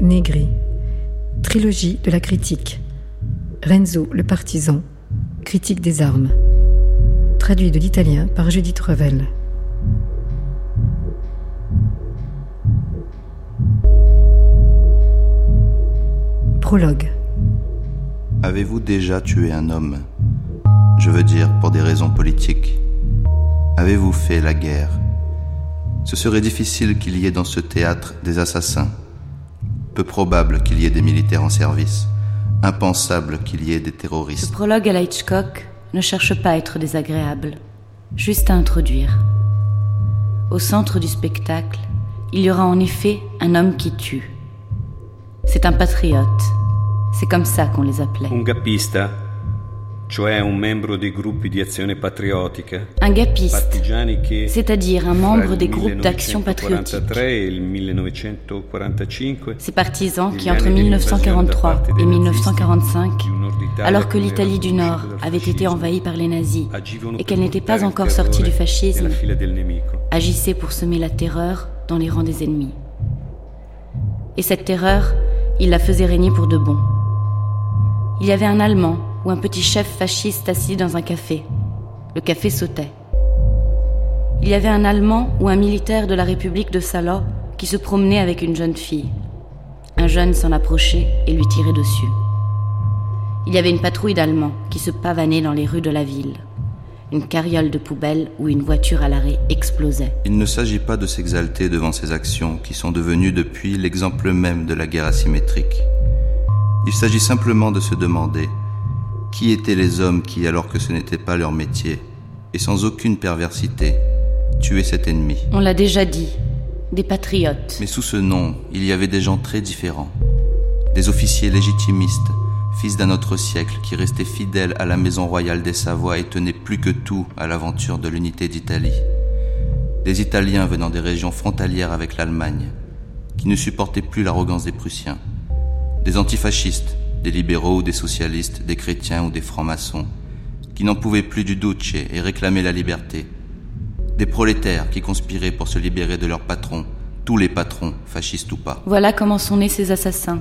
Negri. Trilogie de la critique. Renzo le partisan. Critique des armes. Traduit de l'italien par Judith Revel. Prologue. Avez-vous déjà tué un homme? Je veux dire pour des raisons politiques. Avez-vous fait la guerre? Ce serait difficile qu'il y ait dans ce théâtre des assassins. Peu probable qu'il y ait des militaires en service. Impensable qu'il y ait des terroristes. Ce prologue à la Hitchcock ne cherche pas à être désagréable, juste à introduire. Au centre du spectacle, il y aura en effet un homme qui tue. C'est un patriote. C'est comme ça qu'on les appelait. Un cioè un membro dei gruppi di azione patriottica. Un gappiste, partigiani che c'est-à-dire un membre il des groupes d'action patriotique. 1943 il 1945 Ces partisans qui, entre anni di invasione da 1943 parte et dei nazisti 1945, du nord d'Italia alors que l'Italie du Nord avait été envahie par les nazis et qu'elle n'était pas il encore sortie du fascisme, agissaient pour semer la terreur dans les rangs des ennemis. Et cette terreur, ils la faisaient régner pour de bon. Il y avait un Allemand ou un petit chef fasciste assis dans un café. Le café sautait. Il y avait un Allemand ou un militaire de la République de Salo qui se promenait avec une jeune fille. Un jeune s'en approchait et lui tirait dessus. Il y avait une patrouille d'Allemands qui se pavanaient dans les rues de la ville. Une carriole de poubelle ou une voiture à l'arrêt explosait. Il ne s'agit pas de s'exalter devant ces actions qui sont devenues depuis l'exemple même de la guerre asymétrique. Il s'agit simplement de se demander qui étaient les hommes qui, alors que ce n'était pas leur métier, et sans aucune perversité, tuaient cet ennemi. On l'a déjà dit, des patriotes. Mais sous ce nom, il y avait des gens très différents. Des officiers légitimistes, fils d'un autre siècle, qui restaient fidèles à la maison royale des Savoies et tenaient plus que tout à l'aventure de l'unité d'Italie. Des Italiens venant des régions frontalières avec l'Allemagne, qui ne supportaient plus l'arrogance des Prussiens. Des antifascistes, des libéraux ou des socialistes, des chrétiens ou des francs-maçons, qui n'en pouvaient plus du Duce et réclamaient la liberté. Des prolétaires qui conspiraient pour se libérer de leurs patrons, tous les patrons, fascistes ou pas. Voilà comment sont nés ces assassins.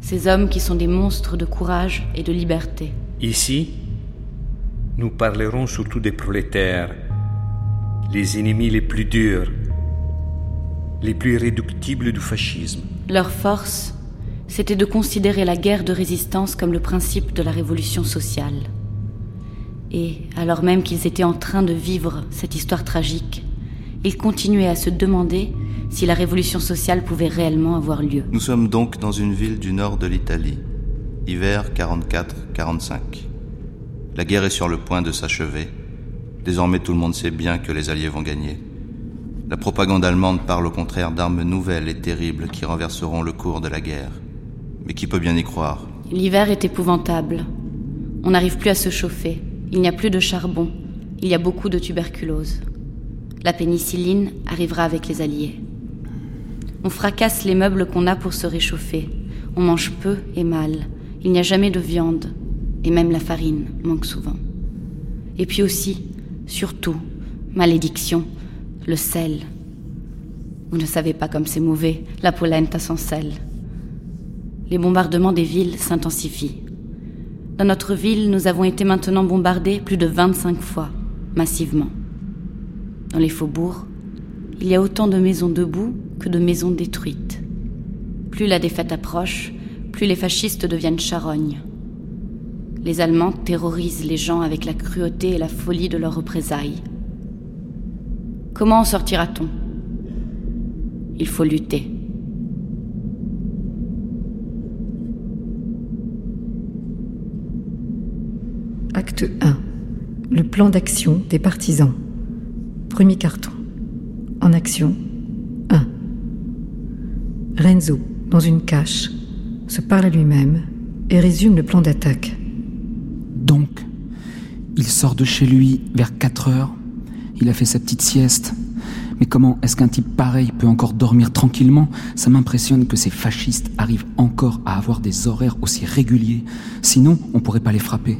Ces hommes qui sont des monstres de courage et de liberté. Ici, nous parlerons surtout des prolétaires, les ennemis les plus durs, les plus irréductibles du fascisme. Leur force, c'était de considérer la guerre de résistance comme le principe de la révolution sociale. Et, alors même qu'ils étaient en train de vivre cette histoire tragique, ils continuaient à se demander si la révolution sociale pouvait réellement avoir lieu. Nous sommes donc dans une ville du nord de l'Italie, hiver 44-45. La guerre est sur le point de s'achever. Désormais tout le monde sait bien que les Alliés vont gagner. La propagande allemande parle au contraire d'armes nouvelles et terribles qui renverseront le cours de la guerre. Mais qui peut bien y croire? L'hiver est épouvantable. On n'arrive plus à se chauffer. Il n'y a plus de charbon. Il y a beaucoup de tuberculose. La pénicilline arrivera avec les Alliés. On fracasse les meubles qu'on a pour se réchauffer. On mange peu et mal. Il n'y a jamais de viande. Et même la farine manque souvent. Et puis aussi, surtout, malédiction, le sel. Vous ne savez pas comme c'est mauvais, la polenta sans sel. Les bombardements des villes s'intensifient. Dans notre ville, nous avons été maintenant bombardés plus de 25 fois, massivement. Dans les faubourgs, il y a autant de maisons debout que de maisons détruites. Plus la défaite approche, plus les fascistes deviennent charognes. Les Allemands terrorisent les gens avec la cruauté et la folie de leurs représailles. Comment en sortira-t-on? Il faut lutter. Acte 1. Le plan d'action des partisans. Premier carton. En action 1. Renzo, dans une cache, se parle à lui-même et résume le plan d'attaque. Donc, il sort de chez lui vers 4 heures. Il a fait sa petite sieste. Mais comment est-ce qu'un type pareil peut encore dormir tranquillement? Ça m'impressionne que ces fascistes arrivent encore à avoir des horaires aussi réguliers. Sinon, on pourrait pas les frapper.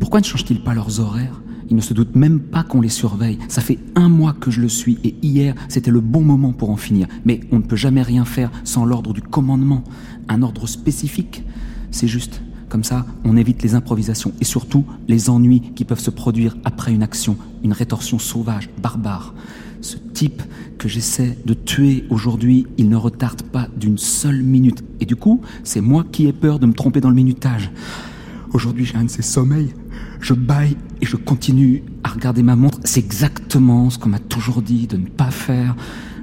Pourquoi ne changent-ils pas leurs horaires? Ils ne se doutent même pas qu'on les surveille. Ça fait un mois que je le suis et hier, c'était le bon moment pour en finir. Mais on ne peut jamais rien faire sans l'ordre du commandement. Un ordre spécifique. C'est juste. Comme ça, on évite les improvisations et surtout les ennuis qui peuvent se produire après une action, une rétorsion sauvage, barbare. Ce type que j'essaie de tuer aujourd'hui, il ne retarde pas d'une seule minute. Et du coup, c'est moi qui ai peur de me tromper dans le minutage. Aujourd'hui, j'ai un de ces sommeils. Je baille et je continue à regarder ma montre. C'est exactement ce qu'on m'a toujours dit de ne pas faire.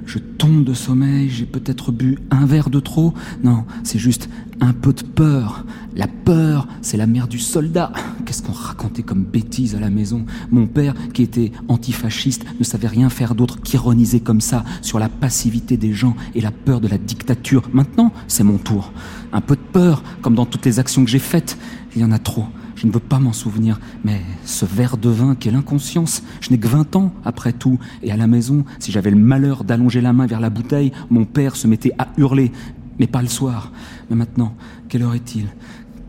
Je tombe de sommeil, j'ai peut-être bu un verre de trop. Non, c'est juste un peu de peur. La peur, c'est la mère du soldat. Qu'est-ce qu'on racontait comme bêtise à la maison? Mon père, qui était antifasciste, ne savait rien faire d'autre qu'ironiser comme ça sur la passivité des gens et la peur de la dictature. Maintenant, c'est mon tour. Un peu de peur, comme dans toutes les actions que j'ai faites. Il y en a trop. Je ne veux pas m'en souvenir, mais ce verre de vin qu'est l'inconscience, je n'ai que 20 ans après tout, et à la maison, si j'avais le malheur d'allonger la main vers la bouteille, mon père se mettait à hurler, mais pas le soir. Mais maintenant, quelle heure est-il?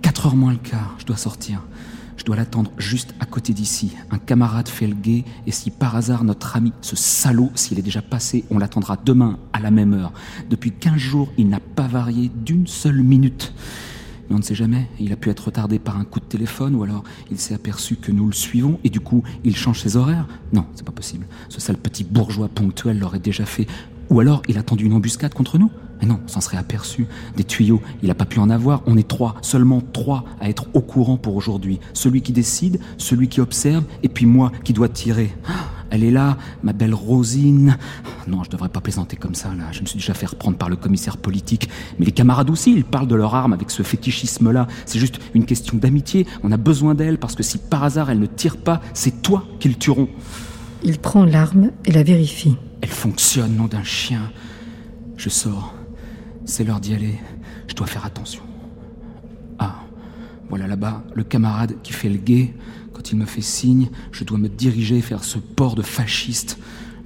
4 heures moins le quart, je dois sortir. Je dois l'attendre juste à côté d'ici. Un camarade fait le guet, et si par hasard notre ami, ce salaud, s'il est déjà passé, on l'attendra demain à la même heure. Depuis 15 jours, il n'a pas varié d'une seule minute. Mais on ne sait jamais, il a pu être retardé par un coup de téléphone ou alors il s'est aperçu que nous le suivons et du coup il change ses horaires. Non, c'est pas possible. Ce sale petit bourgeois ponctuel l'aurait déjà fait. Ou alors il a tendu une embuscade contre nous. Mais non, on s'en serait aperçu. Des tuyaux, il n'a pas pu en avoir. On est trois, seulement trois à être au courant pour aujourd'hui. Celui qui décide, celui qui observe, et puis moi qui dois tirer. Elle est là, ma belle Rosine. Non, je devrais pas plaisanter comme ça, là. Je me suis déjà fait reprendre par le commissaire politique. Mais les camarades aussi, ils parlent de leur arme avec ce fétichisme-là. C'est juste une question d'amitié. On a besoin d'elle parce que si par hasard elle ne tire pas, c'est toi qu'ils tueront. Il prend l'arme et la vérifie. Elle fonctionne, nom d'un chien. Je sors. C'est l'heure d'y aller. Je dois faire attention. Ah, voilà là-bas le camarade qui fait le guet. Quand il me fait signe, je dois me diriger vers ce port de fasciste.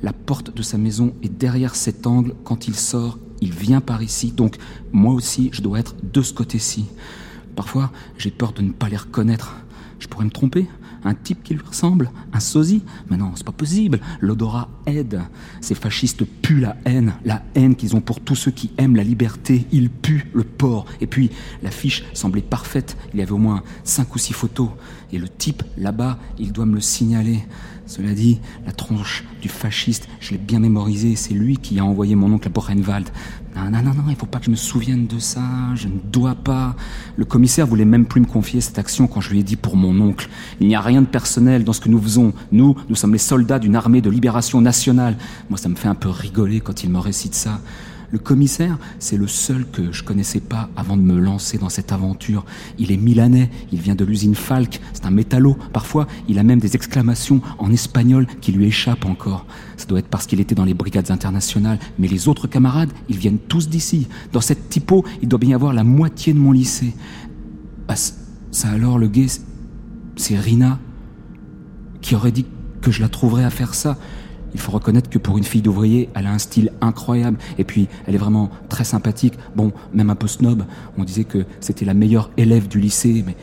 La porte de sa maison est derrière cet angle. Quand il sort, il vient par ici. Donc, moi aussi, je dois être de ce côté-ci. Parfois, j'ai peur de ne pas les reconnaître. Je pourrais me tromper un type qui lui ressemble Un sosie Mais non, c'est pas possible. L'odorat aide. Ces fascistes puent la haine, la haine qu'ils ont pour tous ceux qui aiment la liberté. Ils puent le porc. Et puis, la fiche semblait parfaite. Il y avait au moins cinq ou six photos. Et le type, là-bas, il doit me le signaler. Cela dit, la tronche du fasciste, je l'ai bien mémorisé, c'est lui qui a envoyé mon oncle à Borenwald. Non, non, non, non, il faut pas que je me souvienne de ça, je ne dois pas. Le commissaire voulait même plus me confier cette action quand je lui ai dit pour mon oncle. Il n'y a rien de personnel dans ce que nous faisons. Nous, nous sommes les soldats d'une armée de libération nationale. Moi, ça me fait un peu rigoler quand il me récite ça. Le commissaire, c'est le seul que je connaissais pas avant de me lancer dans cette aventure. Il est milanais, il vient de l'usine Falk, c'est un métallo. Parfois, il a même des exclamations en espagnol qui lui échappent encore. Ça doit être parce qu'il était dans les brigades internationales. Mais les autres camarades, ils viennent tous d'ici. Dans cette typo, il doit bien y avoir la moitié de mon lycée. Ah, ça alors, le gay, c'est Rina qui aurait dit que je la trouverais à faire ça. Il faut reconnaître que pour une fille d'ouvrier, elle a un style incroyable. Et puis, elle est vraiment très sympathique. Bon, même un peu snob. On disait que c'était la meilleure élève du lycée. Mais,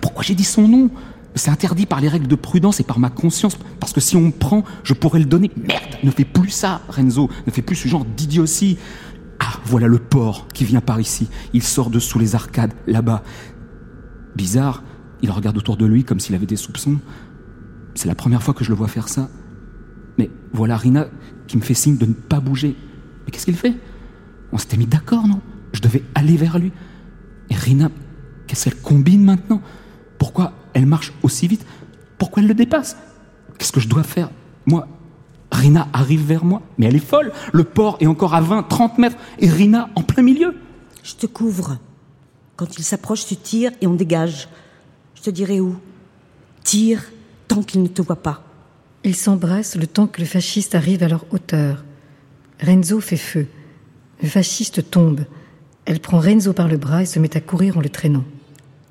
pourquoi j'ai dit son nom? C'est interdit par les règles de prudence et par ma conscience. Parce que si on me prend, je pourrais le donner. Merde, ne fais plus ça, Renzo. Ne fais plus ce genre d'idiotie. Ah, voilà le porc qui vient par ici. Il sort de sous les arcades, là-bas. Bizarre, il regarde autour de lui comme s'il avait des soupçons. C'est la première fois que je le vois faire ça. Voilà Rina qui me fait signe de ne pas bouger. Mais qu'est-ce qu'il fait? On s'était mis d'accord, non? Je devais aller vers lui. Et Rina, qu'est-ce qu'elle combine maintenant? Pourquoi elle marche aussi vite? Pourquoi elle le dépasse? Qu'est-ce que je dois faire? Moi, Rina arrive vers moi, mais elle est folle. Le port est encore à 20, 30 mètres, et Rina en plein milieu. Je te couvre. Quand il s'approche, tu tires et on dégage. Je te dirai où. Tire tant qu'il ne te voit pas. Ils s'embrassent le temps que le fasciste arrive à leur hauteur. Renzo fait feu. Le fasciste tombe. Elle prend Renzo par le bras et se met à courir en le traînant.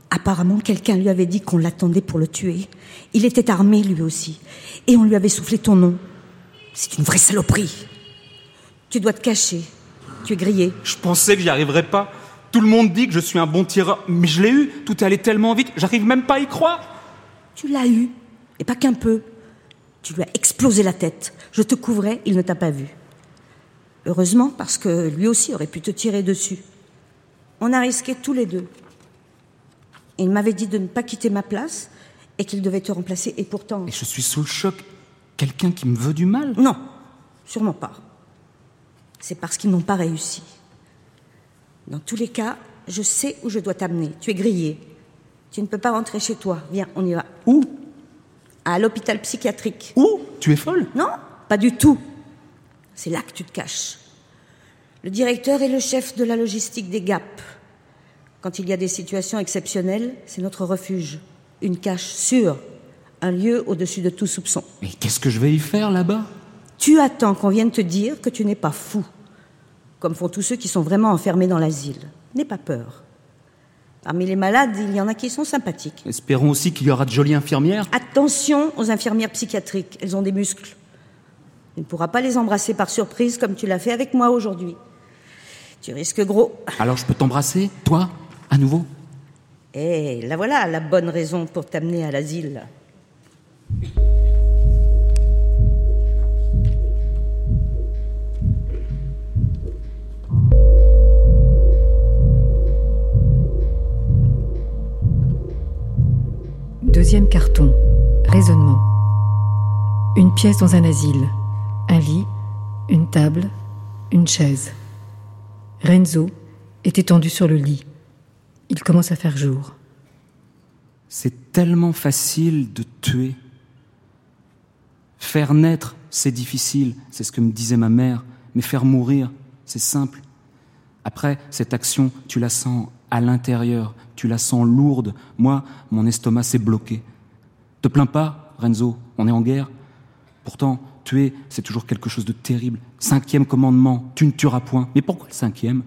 Apparemment, quelqu'un lui avait dit qu'on l'attendait pour le tuer. Il était armé lui aussi. Et on lui avait soufflé ton nom. C'est une vraie saloperie. Tu dois te cacher. Tu es grillé. Je pensais que j'y arriverais pas. Tout le monde dit que je suis un bon tireur, mais je l'ai eu. Tout est allé tellement vite, j'arrive même pas à y croire. Tu l'as eu. Et pas qu'un peu. Tu lui as explosé la tête. Je te couvrais, il ne t'a pas vu. Heureusement, parce que lui aussi aurait pu te tirer dessus. On a risqué tous les deux. Il m'avait dit de ne pas quitter ma place et qu'il devait te remplacer, et pourtant. Et je suis sous le choc. Quelqu'un qui me veut du mal? Non, sûrement pas. C'est parce qu'ils n'ont pas réussi. Dans tous les cas, je sais où je dois t'amener. Tu es grillé. Tu ne peux pas rentrer chez toi. Viens, on y va. Où? À l'hôpital psychiatrique. Où? Tu es folle? Non, pas du tout. C'est là que tu te caches. Le directeur est le chef de la logistique des GAP. Quand il y a des situations exceptionnelles, c'est notre refuge. Une cache sûre. Un lieu au-dessus de tout soupçon. Mais qu'est-ce que je vais y faire là-bas? Tu attends qu'on vienne te dire que tu n'es pas fou. Comme font tous ceux qui sont vraiment enfermés dans l'asile. N'aie pas peur. Parmi les malades, il y en a qui sont sympathiques. Espérons aussi qu'il y aura de jolies infirmières. Attention aux infirmières psychiatriques, elles ont des muscles. Tu ne pourras pas les embrasser par surprise comme tu l'as fait avec moi aujourd'hui. Tu risques gros. Alors je peux t'embrasser, toi, à nouveau? Eh, la voilà la bonne raison pour t'amener à l'asile. Deuxième carton. Raisonnement. Une pièce dans un asile. Un lit, une table, une chaise. Renzo est étendu sur le lit. Il commence à faire jour. C'est tellement facile de tuer. Faire naître, c'est difficile, c'est ce que me disait ma mère, mais faire mourir, c'est simple. Après, cette action, tu la sens à l'intérieur, tu la sens lourde. Moi, mon estomac s'est bloqué. Te plains pas, Renzo, on est en guerre. Pourtant, tuer, c'est toujours quelque chose de terrible. Cinquième commandement, tu ne tueras point. Mais pourquoi le cinquième?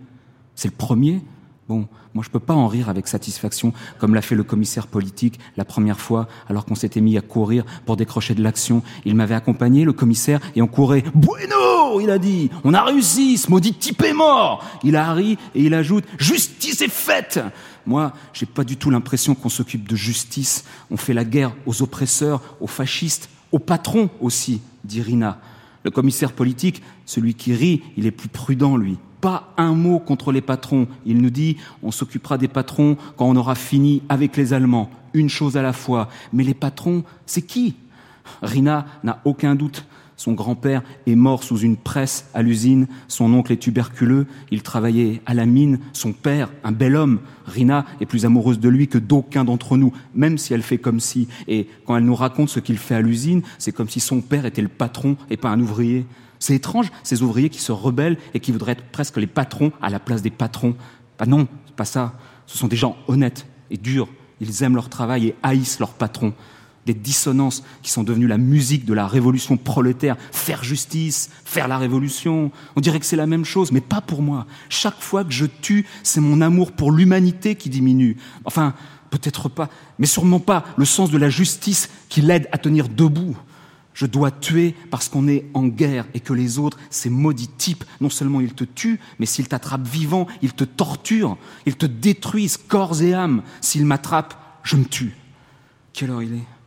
C'est le premier? Bon, moi je peux pas en rire avec satisfaction, comme l'a fait le commissaire politique la première fois, alors qu'on s'était mis à courir pour décrocher de l'action. Il m'avait accompagné, le commissaire, et on courait. Bueno, il a dit, on a réussi, ce maudit type est mort. Il a ri et il ajoute, justice est faite. Moi, j'ai pas du tout l'impression qu'on s'occupe de justice. On fait la guerre aux oppresseurs, aux fascistes, aux patrons aussi, dit Rina. Le commissaire politique, celui qui rit, il est plus prudent, lui pas un mot contre les patrons. Il nous dit on s'occupera des patrons quand on aura fini avec les Allemands, une chose à la fois. Mais les patrons, c'est qui? Rina n'a aucun doute. Son grand-père est mort sous une presse à l'usine, son oncle est tuberculeux, il travaillait à la mine, son père, un bel homme. Rina est plus amoureuse de lui que d'aucun d'entre nous, même si elle fait comme si. Et quand elle nous raconte ce qu'il fait à l'usine, c'est comme si son père était le patron et pas un ouvrier. C'est étrange, ces ouvriers qui se rebellent et qui voudraient être presque les patrons à la place des patrons. Bah non, c'est pas ça. Ce sont des gens honnêtes et durs. Ils aiment leur travail et haïssent leurs patrons. Des dissonances qui sont devenues la musique de la révolution prolétaire. Faire justice, faire la révolution. On dirait que c'est la même chose, mais pas pour moi. Chaque fois que je tue, c'est mon amour pour l'humanité qui diminue. Enfin, peut-être pas, mais sûrement pas le sens de la justice qui l'aide à tenir debout. Je dois tuer parce qu'on est en guerre et que les autres, ces maudits types, non seulement ils te tuent, mais s'ils t'attrapent vivant, ils te torturent, ils te détruisent corps et âme. S'ils m'attrapent, je me tue. Quelle heure il est?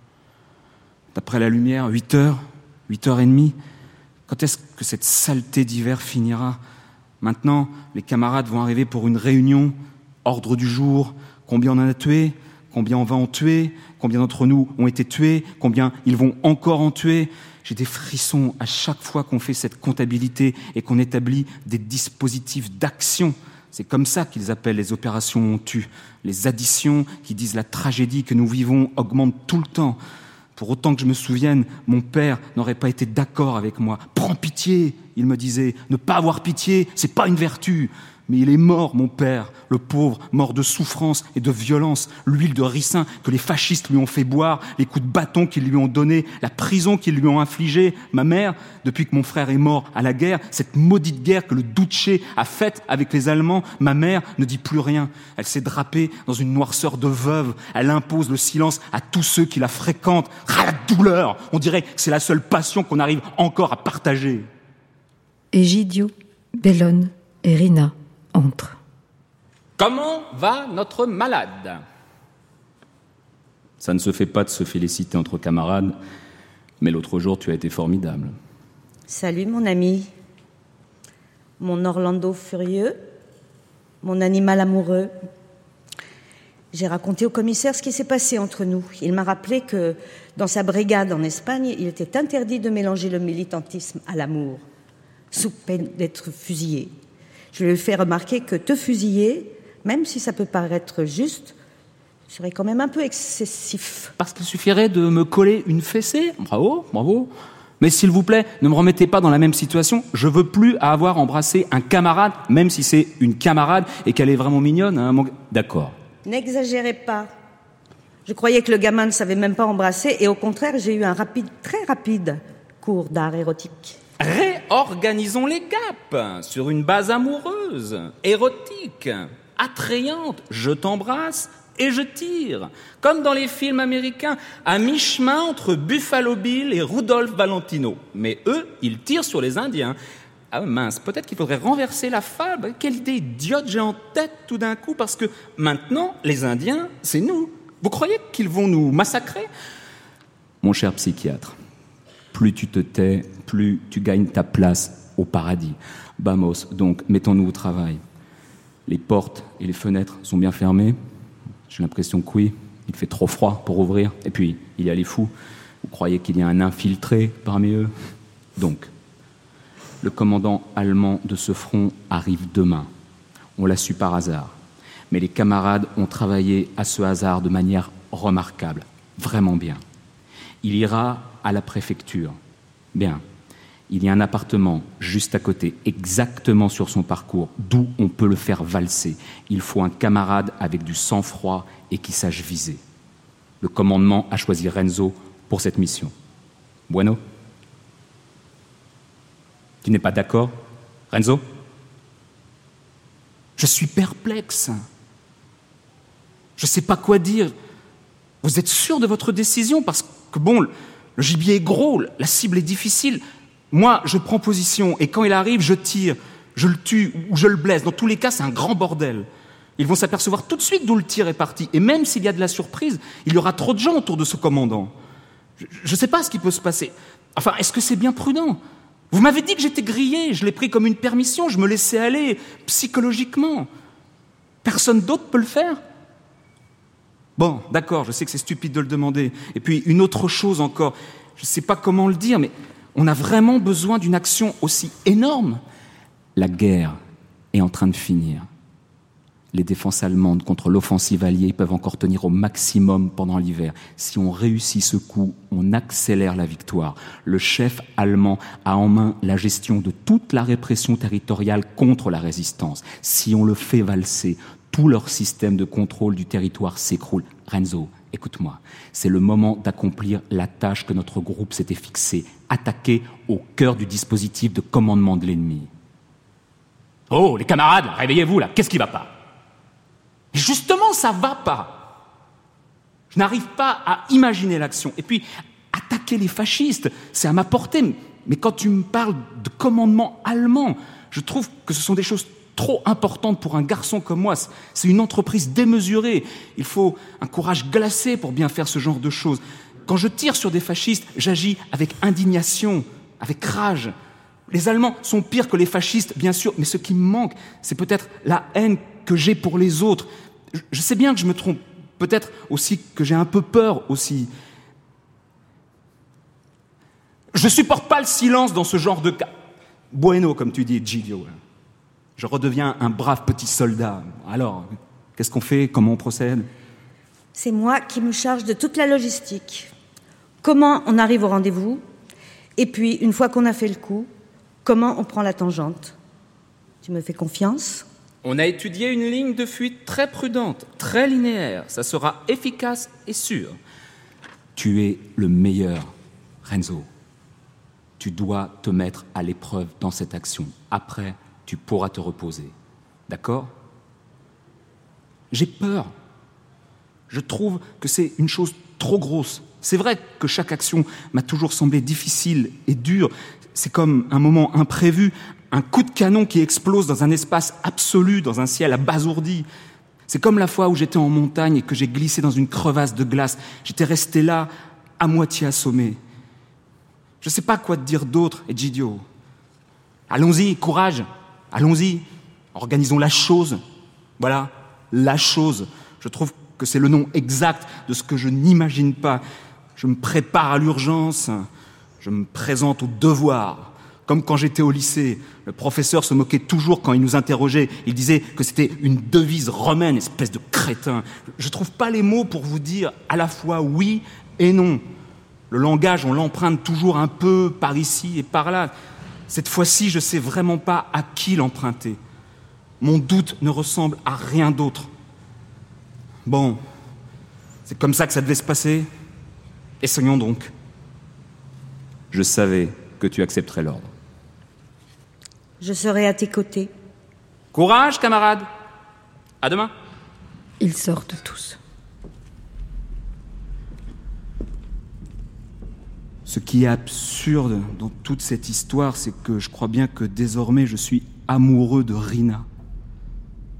D'après la lumière, 8 heures, 8 heures et demie. Quand est-ce que cette saleté d'hiver finira? Maintenant, les camarades vont arriver pour une réunion, ordre du jour, combien on en a tué, combien on va en tuer, combien d'entre nous ont été tués, combien ils vont encore en tuer? J'ai des frissons à chaque fois qu'on fait cette comptabilité et qu'on établit des dispositifs d'action. C'est comme ça qu'ils appellent les opérations on tue. Les additions qui disent la tragédie que nous vivons augmente tout le temps. Pour autant que je me souvienne, mon père n'aurait pas été d'accord avec moi. Prends pitié, il me disait. Ne pas avoir pitié, c'est pas une vertu. Mais il est mort, mon père, le pauvre, mort de souffrance et de violence, l'huile de ricin que les fascistes lui ont fait boire, les coups de bâton qu'ils lui ont donnés, la prison qu'ils lui ont infligée. Ma mère, depuis que mon frère est mort à la guerre, cette maudite guerre que le Duce a faite avec les Allemands, ma mère ne dit plus rien. Elle s'est drapée dans une noirceur de veuve. Elle impose le silence à tous ceux qui la fréquentent. Ah, la douleur On dirait que c'est la seule passion qu'on arrive encore à partager. Bellone et Rina entre. Comment va notre malade? Ça ne se fait pas de se féliciter entre camarades, Mais l'autre jour, tu as été formidable. Salut mon ami. Mon Orlando furieux. Mon animal amoureux. J'ai raconté au commissaire ce qui s'est passé entre nous. Il m'a rappelé que dans sa brigade en Espagne, il était interdit de mélanger le militantisme à l'amour, sous peine d'être fusillé. Je lui ai fait remarquer que te fusiller, même si ça peut paraître juste, serait quand même un peu excessif. Parce qu'il suffirait de me coller une fessée Bravo, bravo. Mais s'il vous plaît, ne me remettez pas dans la même situation. Je veux plus avoir embrassé un camarade, même si c'est une camarade et qu'elle est vraiment mignonne. Hein, D'accord. N'exagérez pas. Je croyais que le gamin ne savait même pas embrasser et au contraire, j'ai eu un rapide, très rapide cours d'art érotique. Réorganisons les gaps sur une base amoureuse, érotique, attrayante. Je t'embrasse, et je tire, comme dans les films américains, à mi-chemin entre Buffalo Bill et Rudolph Valentino. Mais eux, ils tirent sur les Indiens. Ah mince, peut-être qu'il faudrait renverser la fable. Quelle idée idiote j'ai en tête tout d'un coup, parce que maintenant, les Indiens, c'est nous. Vous croyez qu'ils vont nous massacrer? Mon cher psychiatre, plus tu te tais, plus tu gagnes ta place au paradis. Bamos, donc, mettons-nous au travail. Les portes et les fenêtres sont bien fermées j'ai l'impression que oui, il fait trop froid pour ouvrir. Et puis, il y a les fous. Vous croyez qu'il y a un infiltré parmi eux? Donc, le commandant allemand de ce front arrive demain. On l'a su par hasard. Mais les camarades ont travaillé à ce hasard de manière remarquable, vraiment bien. Il ira à la préfecture. Bien. Il y a un appartement juste à côté, exactement sur son parcours, d'où on peut le faire valser. Il faut un camarade avec du sang-froid et qui sache viser. Le commandement a choisi Renzo pour cette mission. Bueno? Tu n'es pas d'accord, Renzo? Je suis perplexe. Je ne sais pas quoi dire. Vous êtes sûr de votre décision? Parce que, bon, le gibier est gros, la cible est difficile. Moi, je prends position et quand il arrive, je tire, je le tue ou je le blesse. Dans tous les cas, c'est un grand bordel. Ils vont s'apercevoir tout de suite d'où le tir est parti. Et même s'il y a de la surprise, il y aura trop de gens autour de ce commandant. Je ne sais pas ce qui peut se passer. Enfin, est-ce que c'est bien prudent? Vous m'avez dit que j'étais grillé, je l'ai pris comme une permission, je me laissais aller psychologiquement. Personne d'autre peut le faire Bon, d'accord, je sais que c'est stupide de le demander. Et puis, une autre chose encore, je ne sais pas comment le dire, mais on a vraiment besoin d'une action aussi énorme. La guerre est en train de finir. Les défenses allemandes contre l'offensive alliée peuvent encore tenir au maximum pendant l'hiver. Si on réussit ce coup, on accélère la victoire. Le chef allemand a en main la gestion de toute la répression territoriale contre la résistance. Si on le fait valser, tout leur système de contrôle du territoire s'écroule. Renzo, écoute-moi, c'est le moment d'accomplir la tâche que notre groupe s'était fixée, attaquer au cœur du dispositif de commandement de l'ennemi. Oh, les camarades, réveillez-vous là, qu'est-ce qui va pas? Justement, ça va pas. Je n'arrive pas à imaginer l'action. Et puis, attaquer les fascistes, c'est à ma portée. Mais quand tu me parles de commandement allemand, je trouve que ce sont des choses trop importante pour un garçon comme moi. C'est une entreprise démesurée. Il faut un courage glacé pour bien faire ce genre de choses. Quand je tire sur des fascistes, j'agis avec indignation, avec rage. Les Allemands sont pires que les fascistes, bien sûr, mais ce qui me manque, c'est peut-être la haine que j'ai pour les autres. Je sais bien que je me trompe, peut-être aussi que j'ai un peu peur aussi. Je supporte pas le silence dans ce genre de cas. Bueno, comme tu dis, Giglio. Je redeviens un brave petit soldat. Alors, qu'est-ce qu'on fait? Comment on procède? C'est moi qui me charge de toute la logistique. Comment on arrive au rendez-vous? Et puis, une fois qu'on a fait le coup, comment on prend la tangente? Tu me fais confiance? On a étudié une ligne de fuite très prudente, très linéaire. Ça sera efficace et sûr. Tu es le meilleur, Renzo. Tu dois te mettre à l'épreuve dans cette action. Après, tu pourras te reposer. D'accord? J'ai peur. Je trouve que c'est une chose trop grosse. C'est vrai que chaque action m'a toujours semblé difficile et dure. C'est comme un moment imprévu, un coup de canon qui explose dans un espace absolu, dans un ciel abasourdi. C'est comme la fois où j'étais en montagne et que j'ai glissé dans une crevasse de glace. J'étais resté là, à moitié assommé. Je sais pas quoi te dire d'autre, Egidio. Allons-y, courage, allons-y, organisons la chose. Voilà, la chose. Je trouve que c'est le nom exact de ce que je n'imagine pas. Je me prépare à l'urgence, je me présente au devoir. Comme quand j'étais au lycée, le professeur se moquait toujours quand il nous interrogeait. Il disait que c'était une devise romaine, espèce de crétin. Je ne trouve pas les mots pour vous dire à la fois oui et non. Le langage, on l'emprunte toujours un peu par ici et par là. Cette fois-ci, je ne sais vraiment pas à qui l'emprunter. Mon doute ne ressemble à rien d'autre. Bon, c'est comme ça que ça devait se passer. Essayons donc. Je savais que tu accepterais l'ordre. Je serai à tes côtés. Courage, camarade. À demain. Ils sortent tous. Ce qui est absurde dans toute cette histoire, c'est que je crois bien que désormais je suis amoureux de Rina.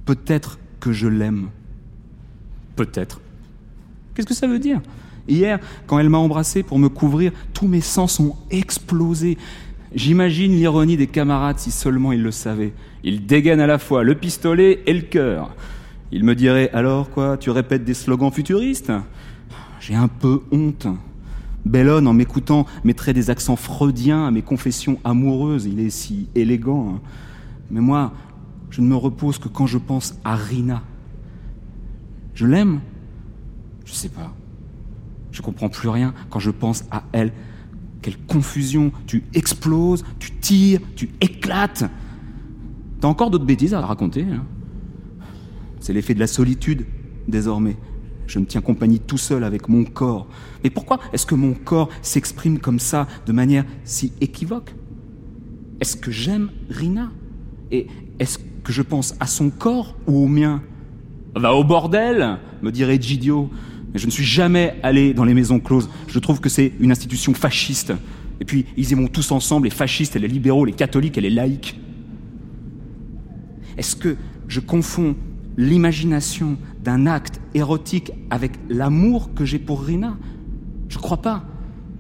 Peut-être que je l'aime. Peut-être. Qu'est-ce que ça veut dire? Hier, quand elle m'a embrassé pour me couvrir, tous mes sens ont explosé. J'imagine l'ironie des camarades si seulement ils le savaient. Ils dégainent à la fois le pistolet et le cœur. Ils me diraient alors quoi, tu répètes des slogans futuristes? J'ai un peu honte. Bellone, en m'écoutant, mettrait des accents freudiens à mes confessions amoureuses. Il est si élégant. Hein. Mais moi, je ne me repose que quand je pense à Rina. Je l'aime? Je sais pas. Je comprends plus rien quand je pense à elle. Quelle confusion Tu exploses, tu tires, tu éclates. T'as encore d'autres bêtises à raconter hein? C'est l'effet de la solitude, désormais. Je me tiens compagnie tout seul avec mon corps. Mais pourquoi est-ce que mon corps s'exprime comme ça, de manière si équivoque? Est-ce que j'aime Rina? Et est-ce que je pense à son corps ou au mien? Va au bordel, me dirait Gidio. Mais je ne suis jamais allé dans les maisons closes. Je trouve que c'est une institution fasciste. Et puis, ils y tous ensemble, les fascistes les libéraux, les catholiques et les laïcs. Est-ce que je confonds l'imagination d'un acte érotique avec l'amour que j'ai pour Rina Je crois pas.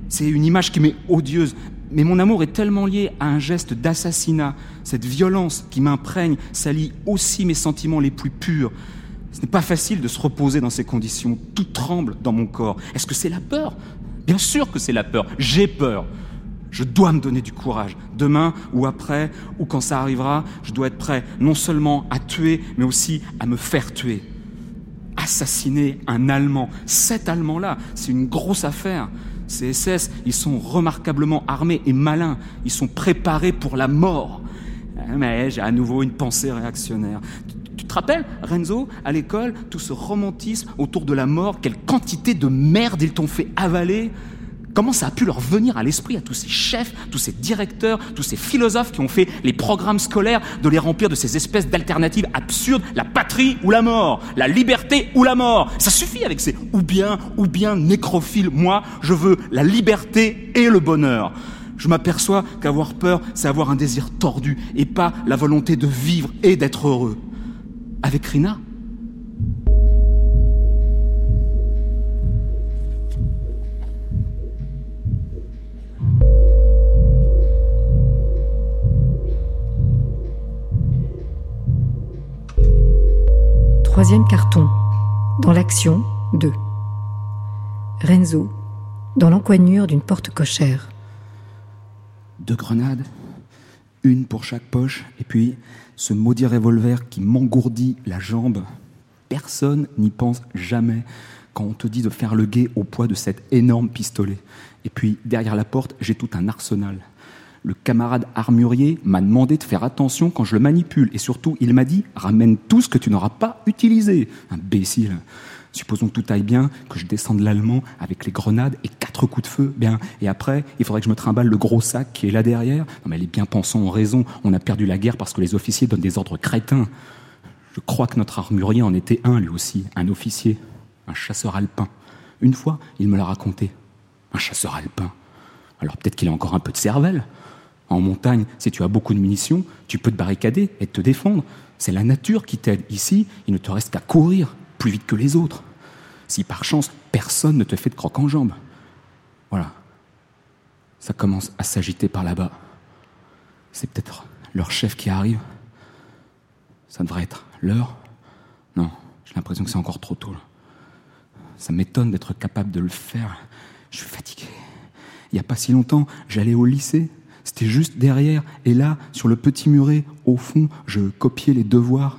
C'est une image qui m'est odieuse. Mais mon amour est tellement lié à un geste d'assassinat. Cette violence qui m'imprègne salit aussi mes sentiments les plus purs. Ce n'est pas facile de se reposer dans ces conditions. Tout tremble dans mon corps. Est-ce que c'est la peur? Bien sûr que c'est la peur. J'ai peur. Je dois me donner du courage. Demain ou après, ou quand ça arrivera, je dois être prêt non seulement à tuer, mais aussi à me faire tuer. Assassiner un Allemand, cet Allemand-là, c'est une grosse affaire. Ces SS, ils sont remarquablement armés et malins. Ils sont préparés pour la mort. Mais j'ai à nouveau une pensée réactionnaire. Tu te rappelles, Renzo, à l'école, tout ce romantisme autour de la mort, quelle quantité de merde ils t'ont fait avaler? Comment ça a pu leur venir à l'esprit à tous ces chefs, tous ces directeurs, tous ces philosophes qui ont fait les programmes scolaires de les remplir de ces espèces d'alternatives absurdes, la patrie ou la mort, la liberté ou la mort Ça suffit avec ces ou bien, ou bien nécrophiles. Moi, je veux la liberté et le bonheur. Je m'aperçois qu'avoir peur, c'est avoir un désir tordu et pas la volonté de vivre et d'être heureux avec Rina. Troisième carton. Dans l'action 2. Renzo, dans l'encoignure d'une porte cochère. Deux grenades, une pour chaque poche, et puis ce maudit revolver qui m'engourdit la jambe. Personne n'y pense jamais quand on te dit de faire le guet au poids de cet énorme pistolet. Et puis, derrière la porte, j'ai tout un arsenal. Le camarade armurier m'a demandé de faire attention quand je le manipule. Et surtout, il m'a dit ramène tout ce que tu n'auras pas utilisé. Imbécile. Supposons que tout aille bien, que je descende l'allemand avec les grenades et quatre coups de feu. Bien. Et après, il faudrait que je me trimballe le gros sac qui est là derrière. Non, mais les bien-pensants ont raison. On a perdu la guerre parce que les officiers donnent des ordres crétins. Je crois que notre armurier en était un, lui aussi. Un officier. Un chasseur alpin. Une fois, il me l'a raconté. Un chasseur alpin. Alors peut-être qu'il a encore un peu de cervelle. En montagne, si tu as beaucoup de munitions, tu peux te barricader et te défendre. C'est la nature qui t'aide. Ici, il ne te reste qu'à courir plus vite que les autres. Si par chance, personne ne te fait de croque en jambe. Voilà. Ça commence à s'agiter par là-bas. C'est peut-être leur chef qui arrive. Ça devrait être l'heure. Non, j'ai l'impression que c'est encore trop tôt. Ça m'étonne d'être capable de le faire. Je suis fatigué. Il n'y a pas si longtemps, j'allais au lycée. C'était juste derrière. Et là, sur le petit muret, au fond, je copiais les devoirs.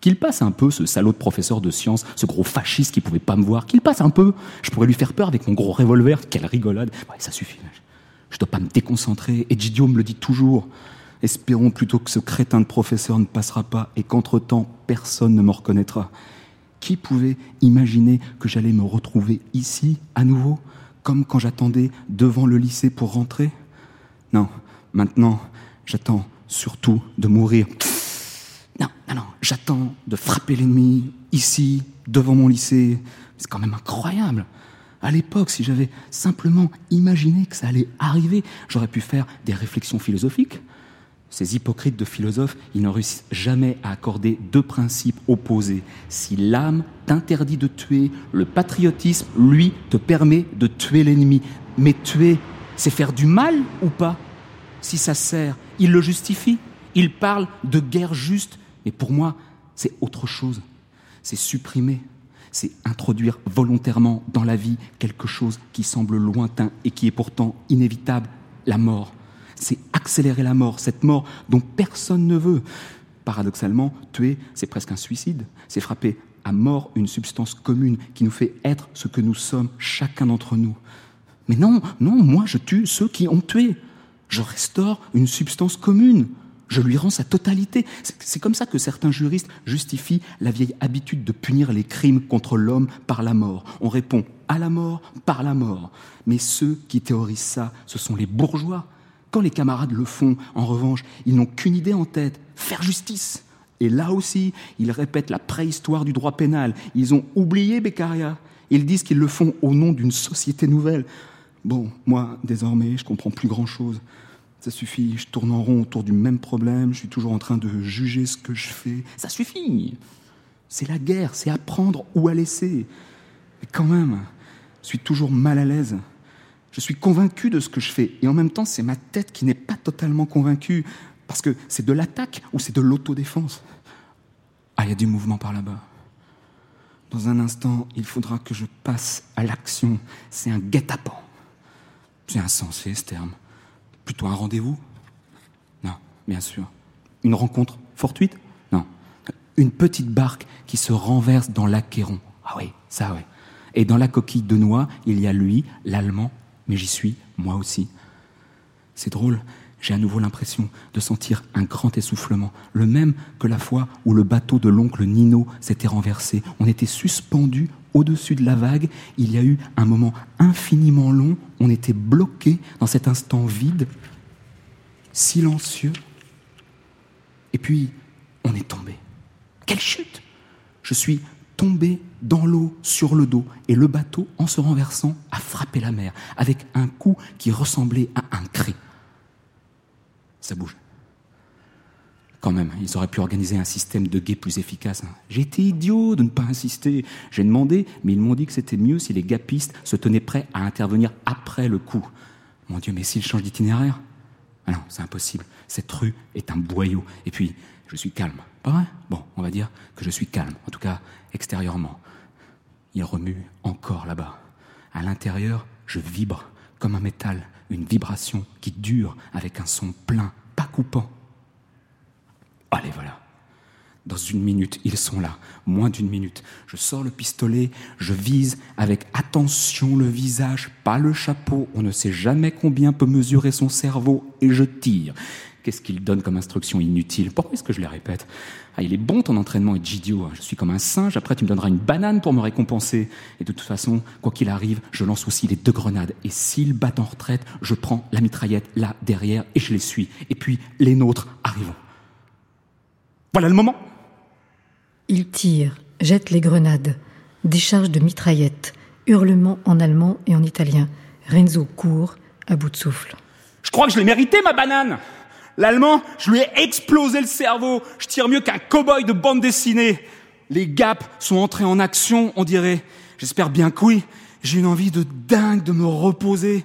Qu'il passe un peu, ce salaud de professeur de sciences, ce gros fasciste qui pouvait pas me voir. Qu'il passe un peu. Je pourrais lui faire peur avec mon gros revolver. Quelle rigolade. Ouais, ça suffit. Je dois pas me déconcentrer. Et Gidio me le dit toujours. Espérons plutôt que ce crétin de professeur ne passera pas et qu'entre-temps, personne ne me reconnaîtra. Qui pouvait imaginer que j'allais me retrouver ici, à nouveau, comme quand j'attendais devant le lycée pour rentrer? Non, maintenant, j'attends surtout de mourir. Non, non, non, j'attends de frapper l'ennemi, ici, devant mon lycée. C'est quand même incroyable. À l'époque, si j'avais simplement imaginé que ça allait arriver, j'aurais pu faire des réflexions philosophiques, ces hypocrites de philosophes, ils ne réussissent jamais à accorder deux principes opposés. Si l'âme t'interdit de tuer, le patriotisme, lui, te permet de tuer l'ennemi. Mais tuer, c'est faire du mal ou pas? Si ça sert, il le justifie. Il parle de guerre juste. Mais pour moi, c'est autre chose. C'est supprimer. C'est introduire volontairement dans la vie quelque chose qui semble lointain et qui est pourtant inévitable, la mort c'est accélérer la mort, cette mort dont personne ne veut. Paradoxalement, tuer, c'est presque un suicide, c'est frapper à mort une substance commune qui nous fait être ce que nous sommes, chacun d'entre nous. Mais non, non, moi je tue ceux qui ont tué. Je restaure une substance commune. Je lui rends sa totalité. C'est comme ça que certains juristes justifient la vieille habitude de punir les crimes contre l'homme par la mort. On répond à la mort par la mort. Mais ceux qui théorisent ça, ce sont les bourgeois, quand les camarades le font, en revanche, ils n'ont qu'une idée en tête, faire justice. Et là aussi, ils répètent la préhistoire du droit pénal. Ils ont oublié Beccaria. Ils disent qu'ils le font au nom d'une société nouvelle. Bon, moi, désormais, je comprends plus grand-chose. Ça suffit, je tourne en rond autour du même problème, je suis toujours en train de juger ce que je fais. Ça suffit C'est la guerre, c'est à prendre ou à laisser. Mais quand même, je suis toujours mal à l'aise. Je suis convaincu de ce que je fais. Et en même temps, c'est ma tête qui n'est pas totalement convaincue. Parce que c'est de l'attaque ou c'est de l'autodéfense. Ah, il y a du mouvement par là-bas. Dans un instant, il faudra que je passe à l'action. C'est un guet-apens. C'est insensé ce terme. Plutôt un rendez-vous? Non, bien sûr. Une rencontre fortuite? Non. Une petite barque qui se renverse dans l'Achéron. Ah oui, ça oui. Et dans la coquille de noix, il y a lui, l'Allemand, mais j'y suis, moi aussi. C'est drôle, j'ai à nouveau l'impression de sentir un grand essoufflement, le même que la fois où le bateau de l'oncle Nino s'était renversé. On était suspendu au-dessus de la vague, il y a eu un moment infiniment long, on était bloqué dans cet instant vide, silencieux, et puis on est tombé. Quelle chute Je suis tombé dans l'eau sur le dos et le bateau, en se renversant, a frappé la mer avec un coup qui ressemblait à un cri. Ça bouge. Quand même, ils auraient pu organiser un système de guet plus efficace. Hein. J'ai été idiot de ne pas insister. J'ai demandé, mais ils m'ont dit que c'était mieux si les gapistes se tenaient prêts à intervenir après le coup. Mon Dieu, mais s'ils changent d'itinéraire? Ah Non, c'est impossible. Cette rue est un boyau. Et puis, je suis calme. Pas vrai? Bon, on va dire que je suis calme, en tout cas extérieurement. Il remue encore là-bas. À l'intérieur, je vibre comme un métal, une vibration qui dure avec un son plein, pas coupant. Allez, voilà. Dans une minute, ils sont là, moins d'une minute. Je sors le pistolet, je vise avec attention le visage, pas le chapeau. On ne sait jamais combien peut mesurer son cerveau et je tire. Qu'est-ce qu'il donne comme instruction inutile? Pourquoi est-ce que je les répète? Ah, Il est bon ton entraînement est idiot. Hein. Je suis comme un singe. Après, tu me donneras une banane pour me récompenser. Et de toute façon, quoi qu'il arrive, je lance aussi les deux grenades. Et s'ils battent en retraite, je prends la mitraillette là derrière et je les suis. Et puis les nôtres arrivent. Voilà le moment. Il tire, jette les grenades, décharge de mitraillettes, hurlements en allemand et en italien. Renzo court, à bout de souffle. Je crois que je l'ai mérité, ma banane L'allemand, je lui ai explosé le cerveau. Je tire mieux qu'un cow-boy de bande dessinée. Les gaps sont entrés en action, on dirait. J'espère bien que oui. J'ai une envie de dingue de me reposer.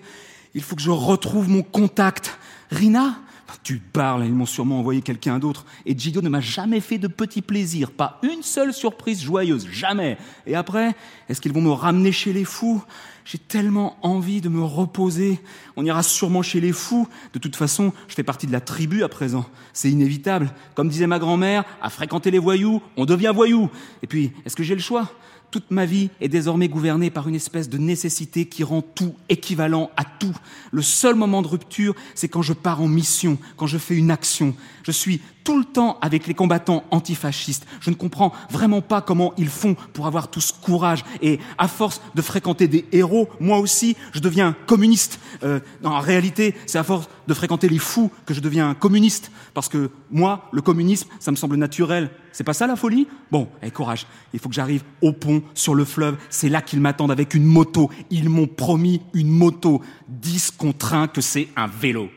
Il faut que je retrouve mon contact. Rina tu parles, ils m'ont sûrement envoyé quelqu'un d'autre. Et Gido ne m'a jamais fait de petits plaisirs, pas une seule surprise joyeuse, jamais. Et après, est-ce qu'ils vont me ramener chez les fous? J'ai tellement envie de me reposer. On ira sûrement chez les fous. De toute façon, je fais partie de la tribu à présent. C'est inévitable. Comme disait ma grand-mère, à fréquenter les voyous, on devient voyou. Et puis, est-ce que j'ai le choix? Toute ma vie est désormais gouvernée par une espèce de nécessité qui rend tout équivalent à tout. Le seul moment de rupture, c'est quand je pars en mission, quand je fais une action. Je suis tout le temps avec les combattants antifascistes. Je ne comprends vraiment pas comment ils font pour avoir tout ce courage. Et à force de fréquenter des héros, moi aussi, je deviens communiste. Euh, en réalité, c'est à force de fréquenter les fous que je deviens communiste. Parce que moi, le communisme, ça me semble naturel. C'est pas ça la folie? Bon, eh, courage. Il faut que j'arrive au pont, sur le fleuve. C'est là qu'ils m'attendent avec une moto. Ils m'ont promis une moto. 10 contre 1 que c'est un vélo.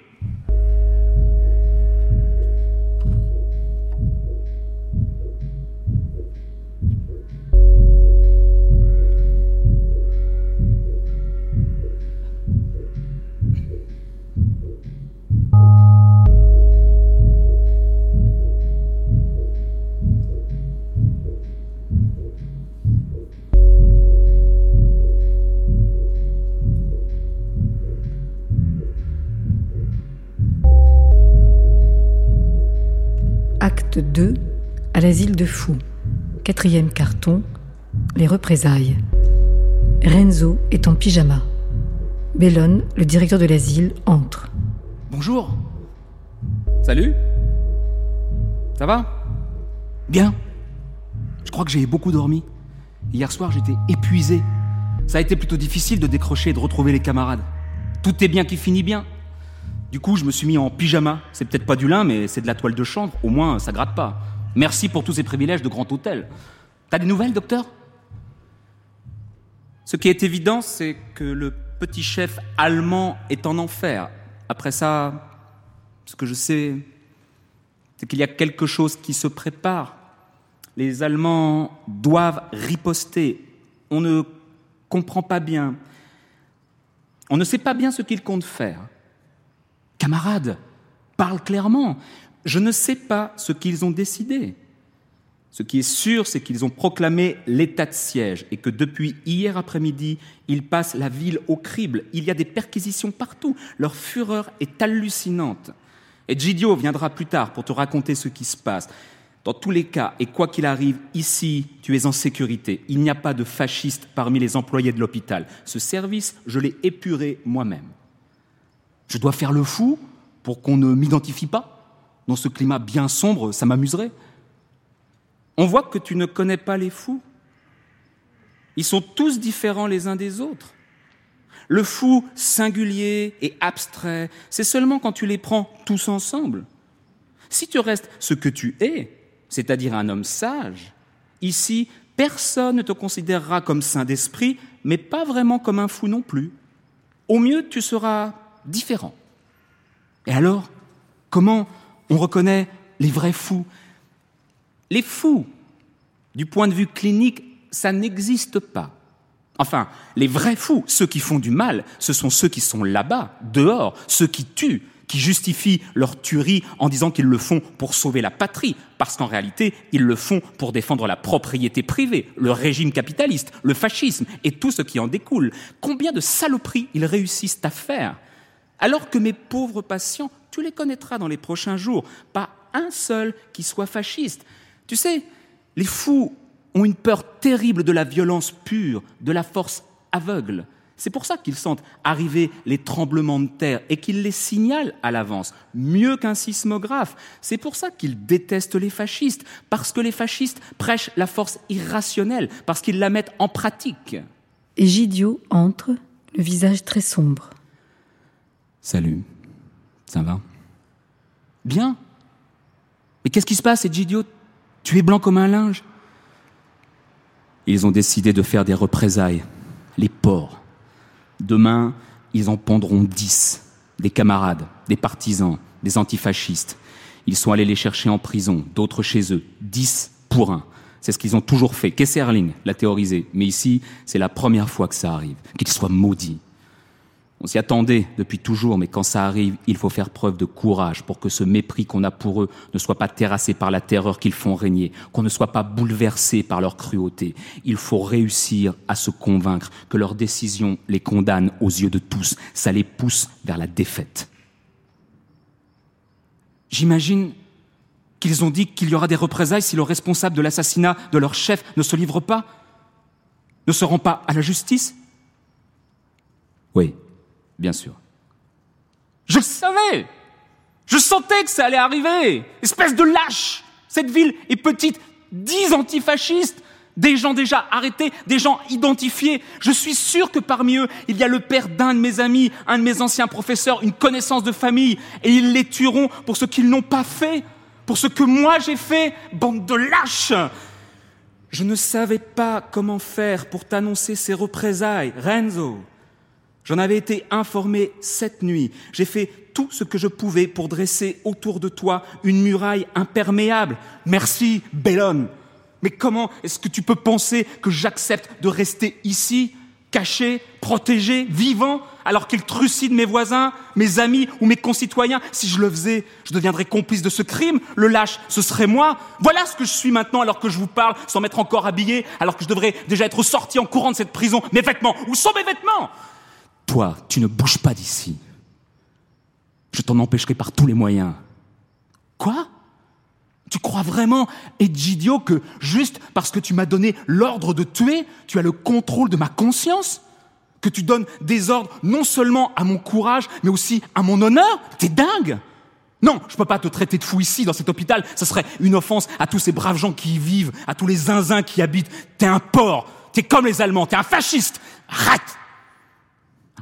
Acte 2, à l'asile de fous. Quatrième carton, les représailles. Renzo est en pyjama. Bellone, le directeur de l'asile, entre. Bonjour. Salut. Ça va? Bien. Je crois que j'ai beaucoup dormi. Hier soir, j'étais épuisé. Ça a été plutôt difficile de décrocher et de retrouver les camarades. Tout est bien qui finit bien. Du coup, je me suis mis en pyjama. C'est peut-être pas du lin, mais c'est de la toile de chanvre. Au moins, ça gratte pas. Merci pour tous ces privilèges de grand hôtel. T'as des nouvelles, docteur? Ce qui est évident, c'est que le petit chef allemand est en enfer. Après ça, ce que je sais, c'est qu'il y a quelque chose qui se prépare. Les Allemands doivent riposter. On ne comprend pas bien. On ne sait pas bien ce qu'ils comptent faire. Camarades, parle clairement. Je ne sais pas ce qu'ils ont décidé. Ce qui est sûr, c'est qu'ils ont proclamé l'état de siège et que depuis hier après-midi, ils passent la ville au crible. Il y a des perquisitions partout. Leur fureur est hallucinante. Et Gidio viendra plus tard pour te raconter ce qui se passe. Dans tous les cas, et quoi qu'il arrive, ici, tu es en sécurité. Il n'y a pas de fascistes parmi les employés de l'hôpital. Ce service, je l'ai épuré moi-même. Je dois faire le fou pour qu'on ne m'identifie pas Dans ce climat bien sombre, ça m'amuserait. On voit que tu ne connais pas les fous. Ils sont tous différents les uns des autres. Le fou singulier et abstrait, c'est seulement quand tu les prends tous ensemble. Si tu restes ce que tu es, c'est-à-dire un homme sage, ici, personne ne te considérera comme saint d'esprit, mais pas vraiment comme un fou non plus. Au mieux, tu seras différent. Et alors, comment on reconnaît les vrais fous? Les fous, du point de vue clinique, ça n'existe pas. Enfin, les vrais fous, ceux qui font du mal, ce sont ceux qui sont là-bas, dehors, ceux qui tuent, qui justifient leur tuerie en disant qu'ils le font pour sauver la patrie, parce qu'en réalité, ils le font pour défendre la propriété privée, le régime capitaliste, le fascisme et tout ce qui en découle. Combien de saloperies ils réussissent à faire? Alors que mes pauvres patients, tu les connaîtras dans les prochains jours, pas un seul qui soit fasciste. Tu sais, les fous ont une peur terrible de la violence pure, de la force aveugle. C'est pour ça qu'ils sentent arriver les tremblements de terre et qu'ils les signalent à l'avance, mieux qu'un sismographe. C'est pour ça qu'ils détestent les fascistes, parce que les fascistes prêchent la force irrationnelle, parce qu'ils la mettent en pratique. Egidio entre, le visage très sombre. Salut. Ça va? Bien. Mais qu'est-ce qui se passe, Egidio Tu es blanc comme un linge? Ils ont décidé de faire des représailles. Les porcs. Demain, ils en pondront dix. Des camarades, des partisans, des antifascistes. Ils sont allés les chercher en prison, d'autres chez eux. Dix pour un. C'est ce qu'ils ont toujours fait. Kesserling l'a théorisé? Mais ici, c'est la première fois que ça arrive. Qu'ils soient maudits. On s'y attendait depuis toujours, mais quand ça arrive, il faut faire preuve de courage pour que ce mépris qu'on a pour eux ne soit pas terrassé par la terreur qu'ils font régner, qu'on ne soit pas bouleversé par leur cruauté. Il faut réussir à se convaincre que leur décision les condamne aux yeux de tous. Ça les pousse vers la défaite. J'imagine qu'ils ont dit qu'il y aura des représailles si le responsable de l'assassinat de leur chef ne se livre pas, ne se rend pas à la justice? Oui, bien sûr. Je savais Je sentais que ça allait arriver Espèce de lâche Cette ville est petite, dix antifascistes des gens déjà arrêtés, des gens identifiés. Je suis sûr que parmi eux, il y a le père d'un de mes amis, un de mes anciens professeurs, une connaissance de famille, et ils les tueront pour ce qu'ils n'ont pas fait, pour ce que moi j'ai fait, bande de lâches. Je ne savais pas comment faire pour t'annoncer ces représailles, Renzo. J'en avais été informé cette nuit. J'ai fait tout ce que je pouvais pour dresser autour de toi une muraille imperméable. Merci, Bellone. Mais comment est-ce que tu peux penser que j'accepte de rester ici, caché, protégé, vivant, alors qu'il trucide mes voisins, mes amis ou mes concitoyens? Si je le faisais, je deviendrais complice de ce crime. Le lâche, ce serait moi. Voilà ce que je suis maintenant alors que je vous parle, sans m'être encore habillé, alors que je devrais déjà être sorti en courant de cette prison. Mes vêtements, où sont mes vêtements? Toi, tu ne bouges pas d'ici. Je t'en empêcherai par tous les moyens. Quoi? Tu crois vraiment, Egidio, que juste parce que tu m'as donné l'ordre de tuer, tu as le contrôle de ma conscience? Que tu donnes des ordres non seulement à mon courage, mais aussi à mon honneur? T'es dingue non, je peux pas te traiter de fou ici, dans cet hôpital. Ce serait une offense à tous ces braves gens qui y vivent, à tous les zinzins qui habitent. T'es un porc. T'es comme les Allemands. T'es un fasciste. Arrête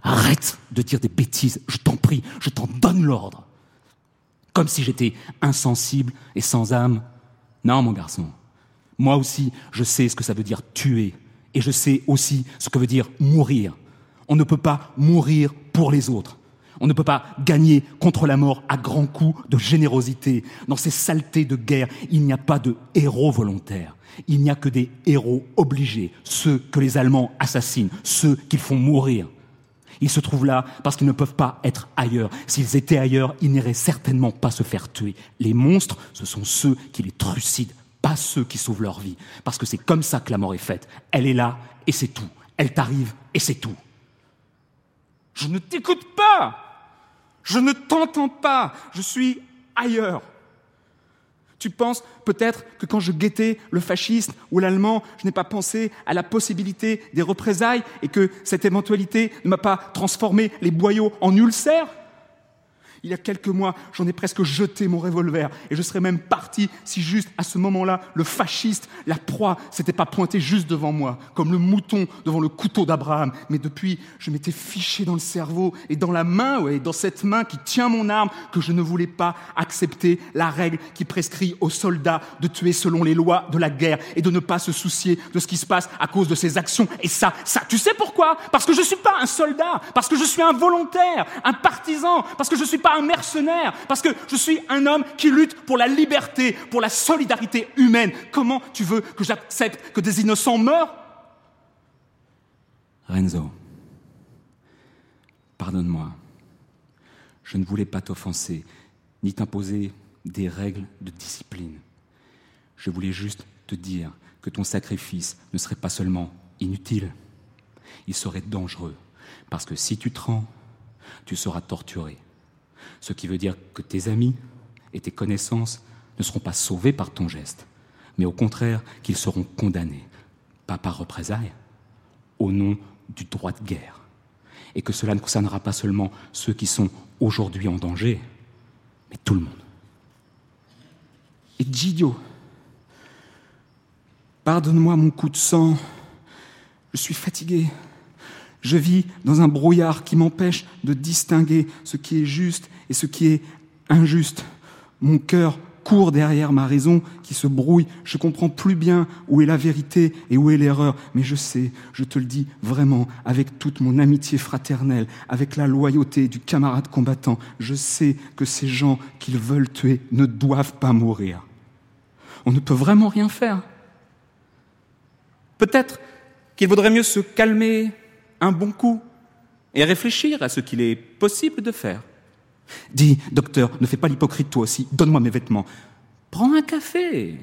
Arrête de dire des bêtises, je t'en prie, je t'en donne l'ordre. Comme si j'étais insensible et sans âme. Non, mon garçon. Moi aussi, je sais ce que ça veut dire tuer. Et je sais aussi ce que veut dire mourir. On ne peut pas mourir pour les autres. On ne peut pas gagner contre la mort à grands coups de générosité. Dans ces saletés de guerre, il n'y a pas de héros volontaires. Il n'y a que des héros obligés, ceux que les Allemands assassinent, ceux qu'ils font mourir. Ils se trouvent là parce qu'ils ne peuvent pas être ailleurs. S'ils étaient ailleurs, ils n'iraient certainement pas se faire tuer. Les monstres, ce sont ceux qui les trucident, pas ceux qui sauvent leur vie. Parce que c'est comme ça que la mort est faite. Elle est là et c'est tout. Elle t'arrive et c'est tout. Je ne t'écoute pas. Je ne t'entends pas. Je suis ailleurs. Tu penses peut-être que quand je guettais le fasciste ou l'allemand, je n'ai pas pensé à la possibilité des représailles et que cette éventualité ne m'a pas transformé les boyaux en ulcères? Il y a quelques mois, j'en ai presque jeté mon revolver et je serais même parti si juste à ce moment-là, le fasciste, la proie, s'était pas pointé juste devant moi, comme le mouton devant le couteau d'Abraham. Mais depuis, je m'étais fiché dans le cerveau et dans la main, ouais, dans cette main qui tient mon arme, que je ne voulais pas accepter la règle qui prescrit aux soldats de tuer selon les lois de la guerre et de ne pas se soucier de ce qui se passe à cause de ses actions. Et ça, ça, tu sais pourquoi? Parce que je suis pas un soldat, parce que je suis un volontaire, un partisan, parce que je suis pas un mercenaire, parce que je suis un homme qui lutte pour la liberté, pour la solidarité humaine. Comment tu veux que j'accepte que des innocents meurent? Renzo, pardonne-moi. Je ne voulais pas t'offenser, ni t'imposer des règles de discipline. Je voulais juste te dire que ton sacrifice ne serait pas seulement inutile, il serait dangereux. Parce que si tu te rends, tu seras torturé. Ce qui veut dire que tes amis et tes connaissances ne seront pas sauvés par ton geste, mais au contraire qu'ils seront condamnés, pas par représailles, au nom du droit de guerre. Et que cela ne concernera pas seulement ceux qui sont aujourd'hui en danger, mais tout le monde. Et Gidio, pardonne-moi mon coup de sang, je suis fatigué. Je vis dans un brouillard qui m'empêche de distinguer ce qui est juste et ce qui est injuste. Mon cœur court derrière ma raison qui se brouille. Je comprends plus bien où est la vérité et où est l'erreur. Mais je sais, je te le dis vraiment, avec toute mon amitié fraternelle, avec la loyauté du camarade combattant, je sais que ces gens qu'ils veulent tuer ne doivent pas mourir. On ne peut vraiment rien faire. Peut-être qu'il vaudrait mieux se calmer, un bon coup, et réfléchir à ce qu'il est possible de faire. Dis, docteur, ne fais pas l'hypocrite toi aussi, donne-moi mes vêtements. Prends un café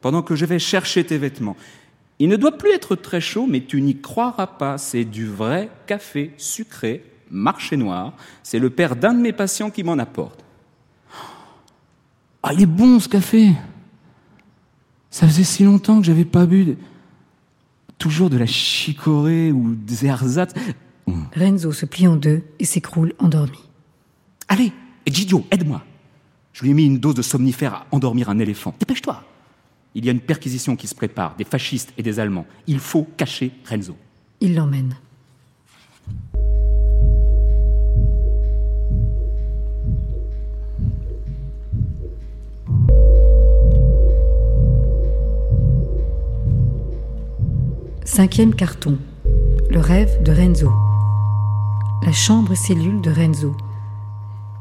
pendant que je vais chercher tes vêtements. Il ne doit plus être très chaud, mais tu n'y croiras pas, c'est du vrai café sucré, marché noir. C'est le père d'un de mes patients qui m'en apporte. Ah, il est bon ce café Ça faisait si longtemps que j'avais pas bu toujours de la chicorée ou des ersatz. Renzo se plie en deux et s'écroule endormi. Allez, Gidio, aide-moi. Je lui ai mis une dose de somnifère à endormir un éléphant. Dépêche-toi. Il y a une perquisition qui se prépare, des fascistes et des Allemands. Il faut cacher Renzo. Il l'emmène. Cinquième carton. Le rêve de Renzo. La chambre cellule de Renzo.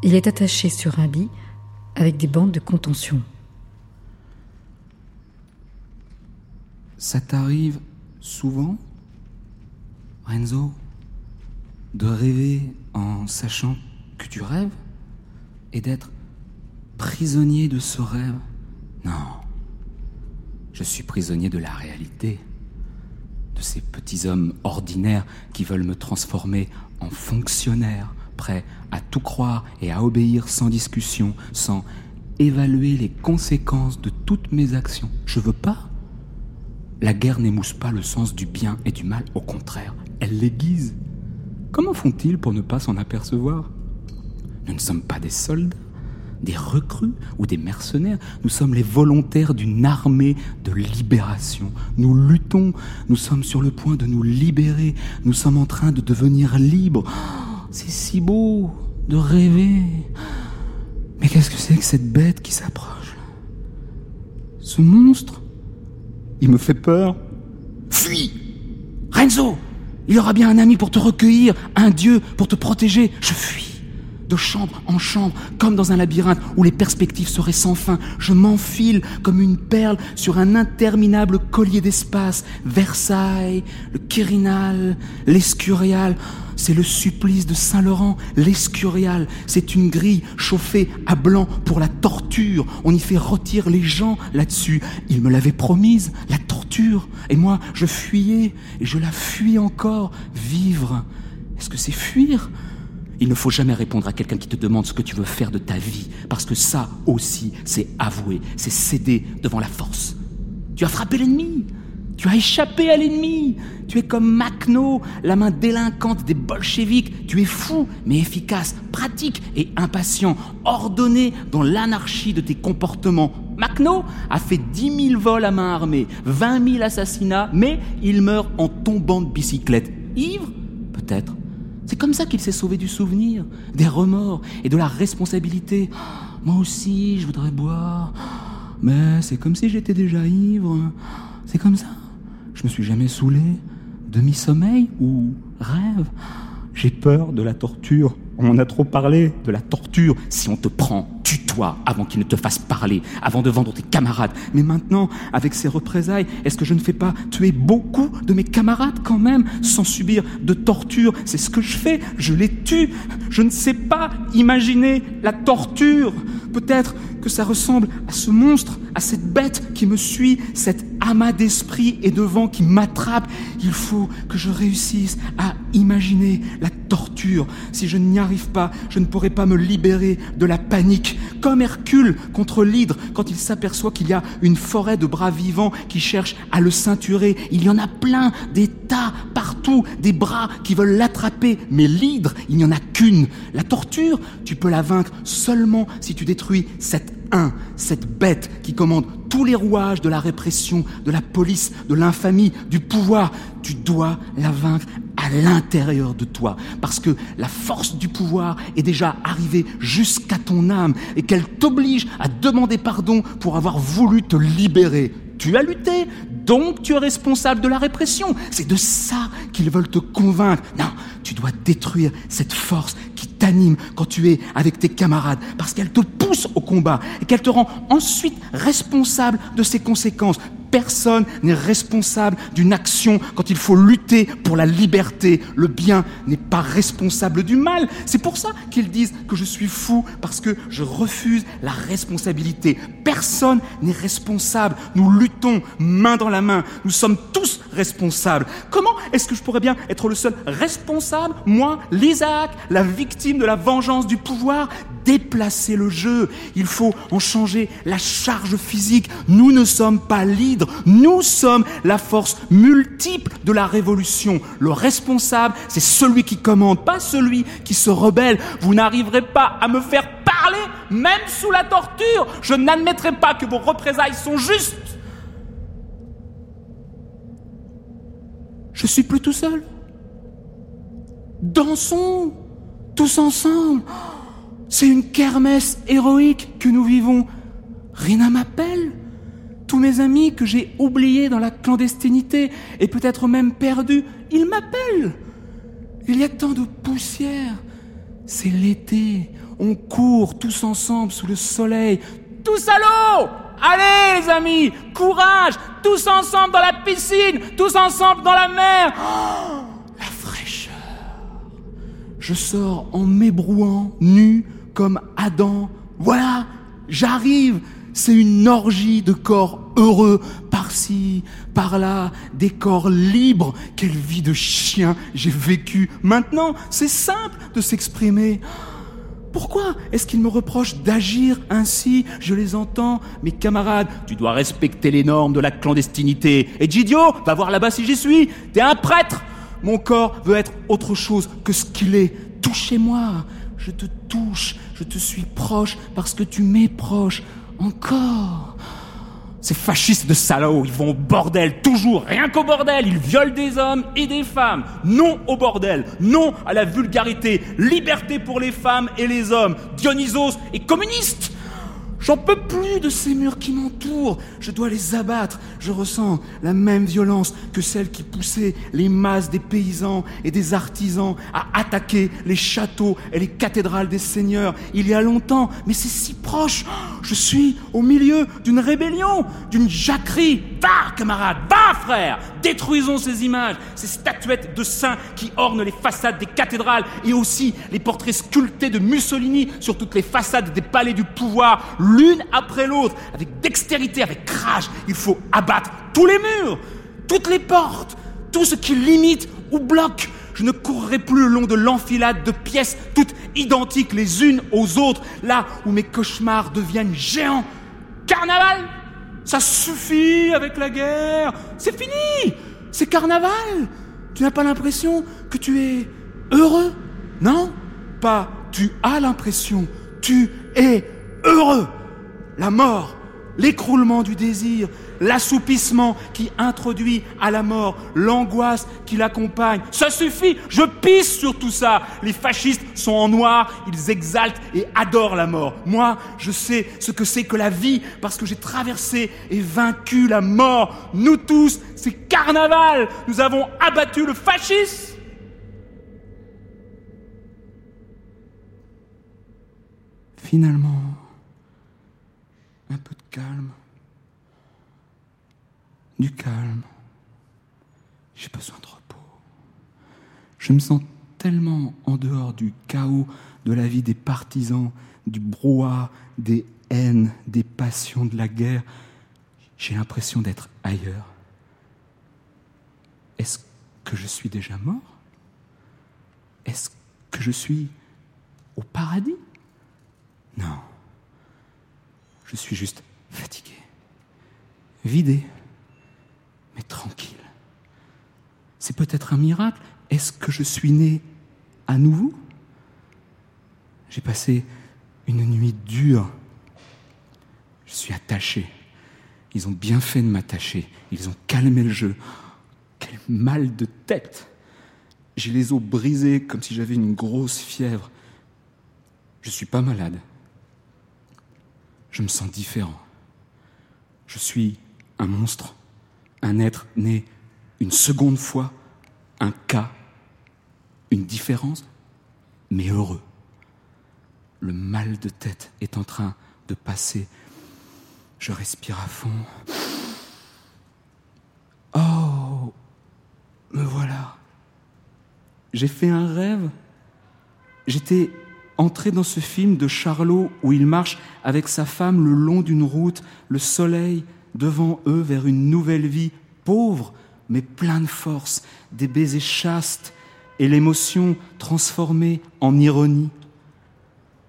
Il est attaché sur un lit avec des bandes de contention. Ça t'arrive souvent, Renzo, de rêver en sachant que tu rêves et d'être prisonnier de ce rêve? Non, je suis prisonnier de la réalité, de ces petits hommes ordinaires qui veulent me transformer en fonctionnaire, prêt à tout croire et à obéir sans discussion, sans évaluer les conséquences de toutes mes actions. Je veux pas. La guerre n'émousse pas le sens du bien et du mal, au contraire, elle l'aiguise. Comment font-ils pour ne pas s'en apercevoir? Nous ne sommes pas des soldats, des recrues ou des mercenaires, nous sommes les volontaires d'une armée de libération. Nous luttons, nous sommes sur le point de nous libérer, nous sommes en train de devenir libres. C'est si beau de rêver. Mais qu'est-ce que c'est que cette bête qui s'approche? Ce monstre? Il me fait peur. Fuis Renzo Il aura bien un ami pour te recueillir, un dieu pour te protéger. Je fuis de chambre en chambre, comme dans un labyrinthe où les perspectives seraient sans fin. Je m'enfile comme une perle sur un interminable collier d'espace. Versailles, le Quirinal, l'Escurial. C'est le supplice de Saint-Laurent, l'Escurial. C'est une grille chauffée à blanc pour la torture. On y fait rôtir les gens là-dessus. Il me l'avait promise, la torture. Et moi, je fuyais, et je la fuis encore. Vivre. Est-ce que c'est fuir? Il ne faut jamais répondre à quelqu'un qui te demande ce que tu veux faire de ta vie, parce que ça aussi, c'est avouer, c'est céder devant la force. Tu as frappé l'ennemi, tu as échappé à l'ennemi, tu es comme Macno, la main délinquante des bolcheviks, tu es fou, mais efficace, pratique et impatient, ordonné dans l'anarchie de tes comportements. Macno a fait dix mille vols à main armée, vingt mille assassinats, mais il meurt en tombant de bicyclette. Ivre Peut-être. C'est comme ça qu'il s'est sauvé du souvenir, des remords et de la responsabilité. Moi aussi, je voudrais boire, mais c'est comme si j'étais déjà ivre. C'est comme ça. Je me suis jamais saoulé. Demi-sommeil ou rêve J'ai peur de la torture. On en a trop parlé de la torture. Si on te prend, avant qu'il ne te fasse parler, avant de vendre tes camarades. Mais maintenant, avec ces représailles, est-ce que je ne fais pas tuer beaucoup de mes camarades quand même, sans subir de torture? C'est ce que je fais, je les tue. Je ne sais pas imaginer la torture. Peut-être que ça ressemble à ce monstre, à cette bête qui me suit, cet amas d'esprit et de vent qui m'attrape. Il faut que je réussisse à imaginer la torture. Si je n'y arrive pas, je ne pourrai pas me libérer de la panique. Comme Hercule contre l'hydre quand il s'aperçoit qu'il y a une forêt de bras vivants qui cherchent à le ceinturer. Il y en a plein, des tas, partout, des bras qui veulent l'attraper. Mais l'hydre, il n'y en a qu'une. La torture, tu peux la vaincre seulement si tu détruis cette cette bête qui commande tous les rouages de la répression, de la police, de l'infamie, du pouvoir. Tu dois la vaincre à l'intérieur de toi, parce que la force du pouvoir est déjà arrivée jusqu'à ton âme et qu'elle t'oblige à demander pardon pour avoir voulu te libérer. Tu as lutté, donc tu es responsable de la répression. C'est de ça qu'ils veulent te convaincre. Non, tu dois détruire cette force qui t'anime quand tu es avec tes camarades, parce qu'elle te pousse au combat et qu'elle te rend ensuite responsable de ses conséquences. Personne n'est responsable d'une action quand il faut lutter pour la liberté. Le bien n'est pas responsable du mal. C'est pour ça qu'ils disent que je suis fou, parce que je refuse la responsabilité. Personne n'est responsable. Nous luttons main dans la main. Nous sommes tous responsables. Comment est-ce que je pourrais bien être le seul responsable Moi, l'Isaac, la victime de la vengeance du pouvoir déplacer le jeu, il faut en changer la charge physique. Nous ne sommes pas l'hydre, nous sommes la force multiple de la révolution. Le responsable, c'est celui qui commande, pas celui qui se rebelle. Vous n'arriverez pas à me faire parler, même sous la torture. Je n'admettrai pas que vos représailles sont justes. Je suis plus tout seul. Dansons tous ensemble. C'est une kermesse héroïque que nous vivons. Rina m'appelle. Tous mes amis que j'ai oubliés dans la clandestinité et peut-être même perdus, ils m'appellent. Il y a tant de poussière. C'est l'été. On court tous ensemble sous le soleil. Tous à l'eau Allez les amis, courage Tous ensemble dans la piscine, tous ensemble dans la mer. La fraîcheur. Je sors en m'ébrouant, nu, comme Adam. Voilà, j'arrive. C'est une orgie de corps heureux, par-ci, par-là, des corps libres. Quelle vie de chien j'ai vécu. Maintenant, c'est simple de s'exprimer. Pourquoi est-ce qu'ils me reprochent d'agir ainsi Je les entends. Mes camarades, tu dois respecter les normes de la clandestinité. Et Gidio, va voir là-bas si j'y suis. T'es un prêtre. Mon corps veut être autre chose que ce qu'il est. Touchez-moi. Je te touche, je te suis proche parce que tu m'es proche. Encore. Ces fascistes de salauds, ils vont au bordel, toujours, rien qu'au bordel. Ils violent des hommes et des femmes. Non au bordel, non à la vulgarité. Liberté pour les femmes et les hommes. Dionysos est communiste. J'en peux plus de ces murs qui m'entourent. Je dois les abattre. Je ressens la même violence que celle qui poussait les masses des paysans et des artisans à attaquer les châteaux et les cathédrales des seigneurs il y a longtemps. Mais c'est si proche. Je suis au milieu d'une rébellion, d'une jacquerie. Va, camarade, va, frère. Détruisons ces images, ces statuettes de saints qui ornent les façades des cathédrales et aussi les portraits sculptés de Mussolini sur toutes les façades des palais du pouvoir l'une après l'autre, avec dextérité, avec rage. Il faut abattre tous les murs, toutes les portes, tout ce qui limite ou bloque. Je ne courrai plus le long de l'enfilade de pièces toutes identiques les unes aux autres, là où mes cauchemars deviennent géants. Carnaval Ça suffit avec la guerre C'est fini C'est carnaval Tu n'as pas l'impression que tu es heureux? Non Pas tu as l'impression, tu es heureux. La mort, l'écroulement du désir, l'assoupissement qui introduit à la mort, l'angoisse qui l'accompagne. Ça suffit, je pisse sur tout ça. Les fascistes sont en noir, ils exaltent et adorent la mort. Moi, je sais ce que c'est que la vie parce que j'ai traversé et vaincu la mort. Nous tous, c'est carnaval. Nous avons abattu le fascisme. Finalement, calme. Du calme. J'ai besoin de repos. Je me sens tellement en dehors du chaos de la vie des partisans, du brouhaha, des haines, des passions de la guerre. J'ai l'impression d'être ailleurs. Est-ce que je suis déjà mort? Est-ce que je suis au paradis? Non. Je suis juste fatigué, vidé, mais tranquille. C'est peut-être un miracle. Est-ce que je suis né à nouveau? J'ai passé une nuit dure. Je suis attaché. Ils ont bien fait de m'attacher. Ils ont calmé le jeu. Quel mal de tête J'ai les os brisés comme si j'avais une grosse fièvre. Je suis pas malade je me sens différent. Je suis un monstre, un être né une seconde fois, un cas. une différence, mais heureux. Le mal de tête est en train de passer. Je respire à fond. Oh, me voilà. J'ai fait un rêve. J'étais entré dans ce film de Charlot où il marche avec sa femme le long d'une route, le soleil devant eux vers une nouvelle vie, pauvre mais plein de force, des baisers chastes et l'émotion transformée en ironie.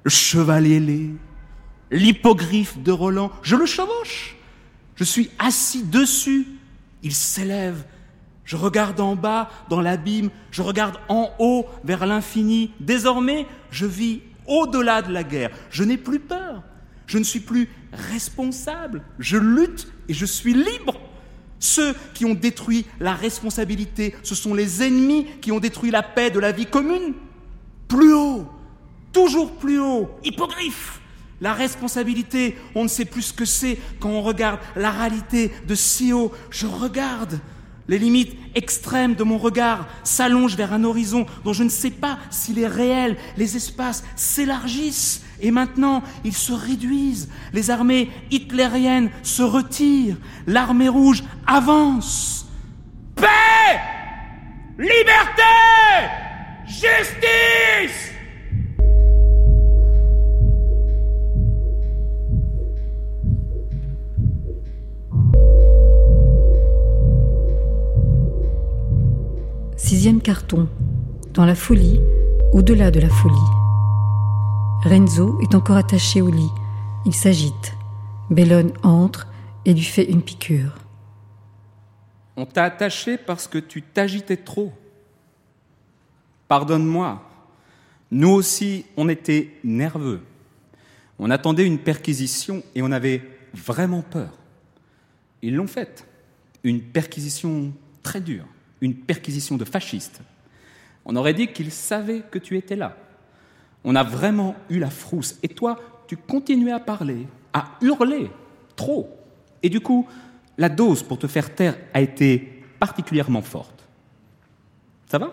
Le cheval ailé, l'hippogriffe de Roland, je le chevauche. Je suis assis dessus. Il s'élève. Je regarde en bas, dans l'abîme. Je regarde en haut, vers l'infini. Désormais, je vis au-delà de la guerre. Je n'ai plus peur. Je ne suis plus responsable. Je lutte et je suis libre. Ceux qui ont détruit la responsabilité, ce sont les ennemis qui ont détruit la paix de la vie commune. Plus haut, toujours plus haut, hippogriffe. La responsabilité, on ne sait plus ce que c'est quand on regarde la réalité de si haut. Je regarde. Les limites extrêmes de mon regard s'allongent vers un horizon dont je ne sais pas s'il est réel. Les espaces s'élargissent et maintenant ils se réduisent. Les armées hitlériennes se retirent. L'armée rouge avance. Paix Liberté Justice Carton. Dans la folie, au-delà de la folie. Renzo est encore attaché au lit. Il s'agite. Bellone entre et lui fait une piqûre. On t'a attaché parce que tu t'agitais trop. Pardonne-moi. Nous aussi, on était nerveux. On attendait une perquisition et on avait vraiment peur. Ils l'ont faite. Une perquisition très dure une perquisition de fascistes. On aurait dit qu'ils savaient que tu étais là. On a vraiment eu la frousse. Et toi, tu continuais à parler, à hurler, trop. Et du coup, la dose pour te faire taire a été particulièrement forte. Ça va?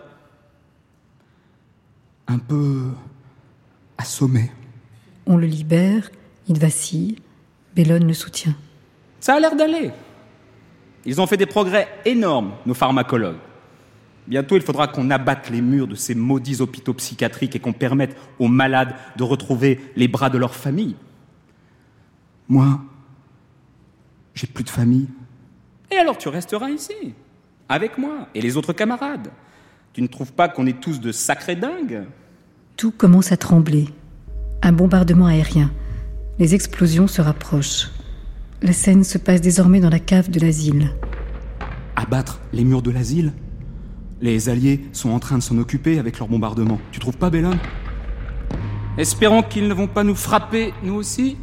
Un peu assommé. On le libère, il vacille, Bellone le soutient. Ça a l'air d'aller. Ils ont fait des progrès énormes, nos pharmacologues. Bientôt, il faudra qu'on abatte les murs de ces maudits hôpitaux psychiatriques et qu'on permette aux malades de retrouver les bras de leur famille. Moi, j'ai plus de famille. Et alors tu resteras ici, avec moi et les autres camarades. Tu ne trouves pas qu'on est tous de sacrés dingues? Tout commence à trembler. Un bombardement aérien. Les explosions se rapprochent. La scène se passe désormais dans la cave de l'asile. Abattre les murs de l'asile? Les Alliés sont en train de s'en occuper avec leur bombardement. Tu trouves pas, Bellon Espérons qu'ils ne vont pas nous frapper, nous aussi.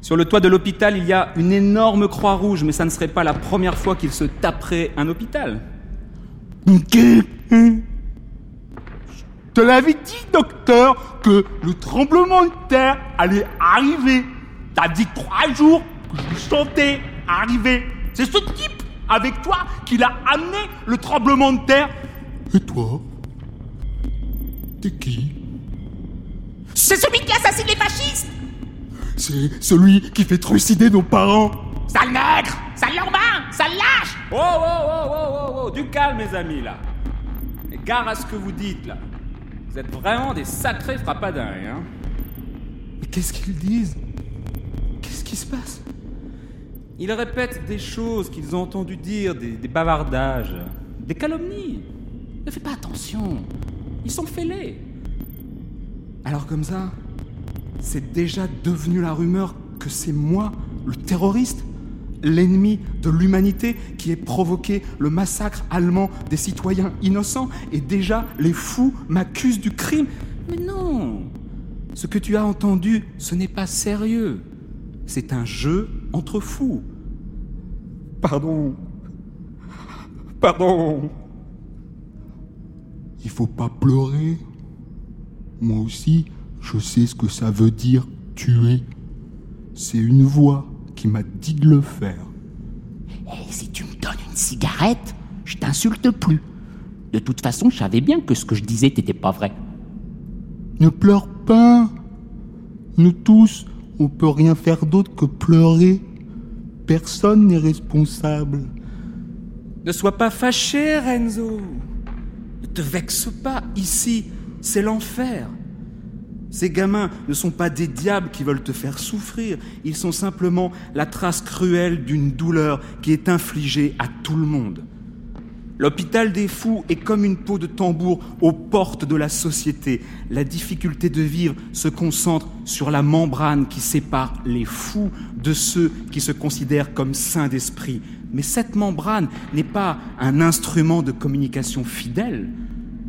Sur le toit de l'hôpital, il y a une énorme croix rouge, mais ça ne serait pas la première fois qu'ils se taperaient un hôpital. Je te l'avais dit, docteur, que le tremblement de terre allait arriver. T'as dit trois jours que je sentais arriver. C'est ce type avec toi qui l'a amené le tremblement de terre. Et toi? T'es qui? C'est celui qui assassine les fascistes C'est celui qui fait trucider nos parents. Sale nègre Sale lormain Sale lâche Oh, oh, oh, oh, oh, oh, du calme, mes amis, là. Et gare à ce que vous dites, là. Vous êtes vraiment des sacrés frappadins, hein. Mais qu'est-ce qu'ils disent? Qu'est-ce qui se passe? Ils répètent des choses qu'ils ont entendu dire, des, bavardages, des calomnies. Ne fais pas attention. Ils sont fêlés. Alors comme ça, c'est déjà devenu la rumeur que c'est moi, le terroriste, l'ennemi de l'humanité qui ait provoqué le massacre allemand des citoyens innocents et déjà les fous m'accusent du crime. Mais non, ce que tu as entendu, ce n'est pas sérieux. C'est un jeu entre fous. Pardon. Pardon. Il faut pas pleurer. Moi aussi, je sais ce que ça veut dire tuer. C'est une voix qui m'a dit de le faire. Et si tu me donnes une cigarette, je t'insulte plus. De toute façon, je savais bien que ce que je disais n'était pas vrai. Ne pleure pas. Nous tous, on peut rien faire d'autre que pleurer. Personne n'est responsable. Ne sois pas fâché, Renzo. Ne te vexe pas. Ici, c'est l'enfer. Ces gamins ne sont pas des diables qui veulent te faire souffrir, ils sont simplement la trace cruelle d'une douleur qui est infligée à tout le monde. L'hôpital des fous est comme une peau de tambour aux portes de la société. La difficulté de vivre se concentre sur la membrane qui sépare les fous de ceux qui se considèrent comme saints d'esprit. Mais cette membrane n'est pas un instrument de communication fidèle.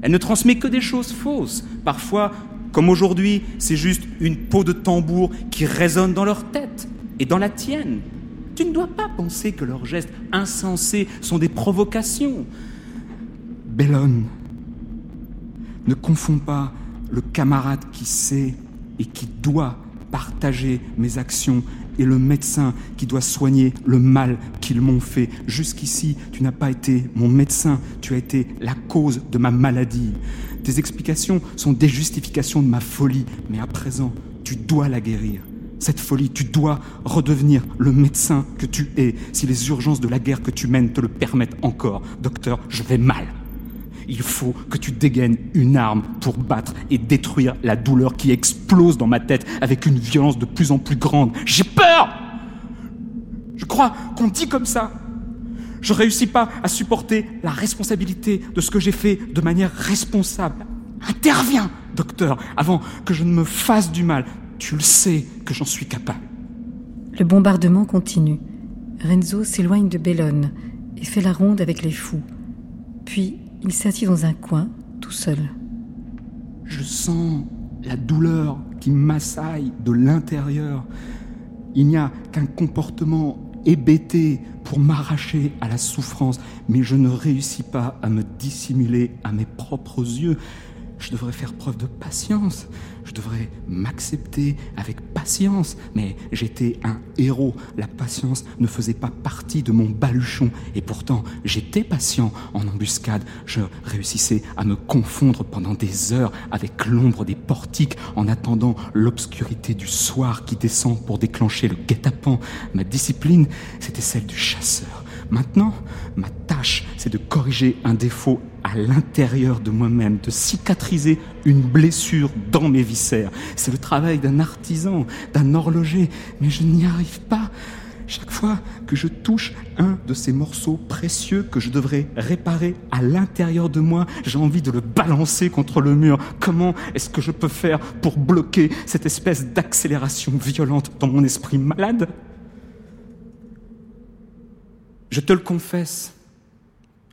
Elle ne transmet que des choses fausses, parfois comme aujourd'hui, c'est juste une peau de tambour qui résonne dans leur tête et dans la tienne. Tu ne dois pas penser que leurs gestes insensés sont des provocations. Bellone, ne confonds pas le camarade qui sait et qui doit partager mes actions et le médecin qui doit soigner le mal qu'ils m'ont fait. Jusqu'ici, tu n'as pas été mon médecin, tu as été la cause de ma maladie. Tes explications sont des justifications de ma folie, mais à présent, tu dois la guérir. Cette folie, tu dois redevenir le médecin que tu es, si les urgences de la guerre que tu mènes te le permettent encore. Docteur, je vais mal. Il faut que tu dégaines une arme pour battre et détruire la douleur qui explose dans ma tête avec une violence de plus en plus grande. J'ai peur Je crois qu'on dit comme ça, je ne réussis pas à supporter la responsabilité de ce que j'ai fait de manière responsable. Interviens, docteur, avant que je ne me fasse du mal. Tu le sais que j'en suis capable. Le bombardement continue. Renzo s'éloigne de Bellone et fait la ronde avec les fous. Puis il s'assit dans un coin, tout seul. Je sens la douleur qui m'assaille de l'intérieur. Il n'y a qu'un comportement hébété pour m'arracher à la souffrance, mais je ne réussis pas à me dissimuler à mes propres yeux. Je devrais faire preuve de patience. Je devrais m'accepter avec patience. Mais j'étais un héros. La patience ne faisait pas partie de mon baluchon. Et pourtant, j'étais patient en embuscade. Je réussissais à me confondre pendant des heures avec l'ombre des portiques en attendant l'obscurité du soir qui descend pour déclencher le guet-apens. Ma discipline, c'était celle du chasseur. Maintenant, ma tâche, c'est de corriger un défaut à l'intérieur de moi-même, de cicatriser une blessure dans mes viscères. C'est le travail d'un artisan, d'un horloger, mais je n'y arrive pas. Chaque fois que je touche un de ces morceaux précieux que je devrais réparer à l'intérieur de moi, j'ai envie de le balancer contre le mur. Comment est-ce que je peux faire pour bloquer cette espèce d'accélération violente dans mon esprit malade? Je te le confesse,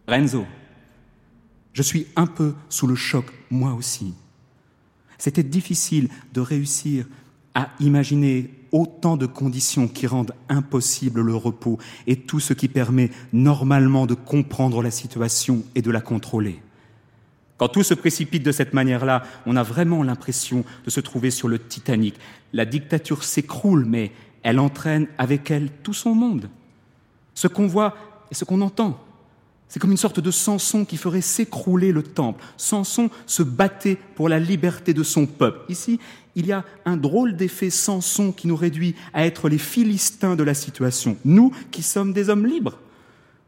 Renzo, je suis un peu sous le choc, moi aussi. C'était difficile de réussir à imaginer autant de conditions qui rendent impossible le repos et tout ce qui permet normalement de comprendre la situation et de la contrôler. Quand tout se précipite de cette manière-là, on a vraiment l'impression de se trouver sur le Titanic. La dictature s'écroule, mais elle entraîne avec elle tout son monde. Ce qu'on voit et ce qu'on entend, c'est comme une sorte de Samson qui ferait s'écrouler le temple. Samson se battait pour la liberté de son peuple. Ici, il y a un drôle d'effet Samson qui nous réduit à être les Philistins de la situation. Nous qui sommes des hommes libres.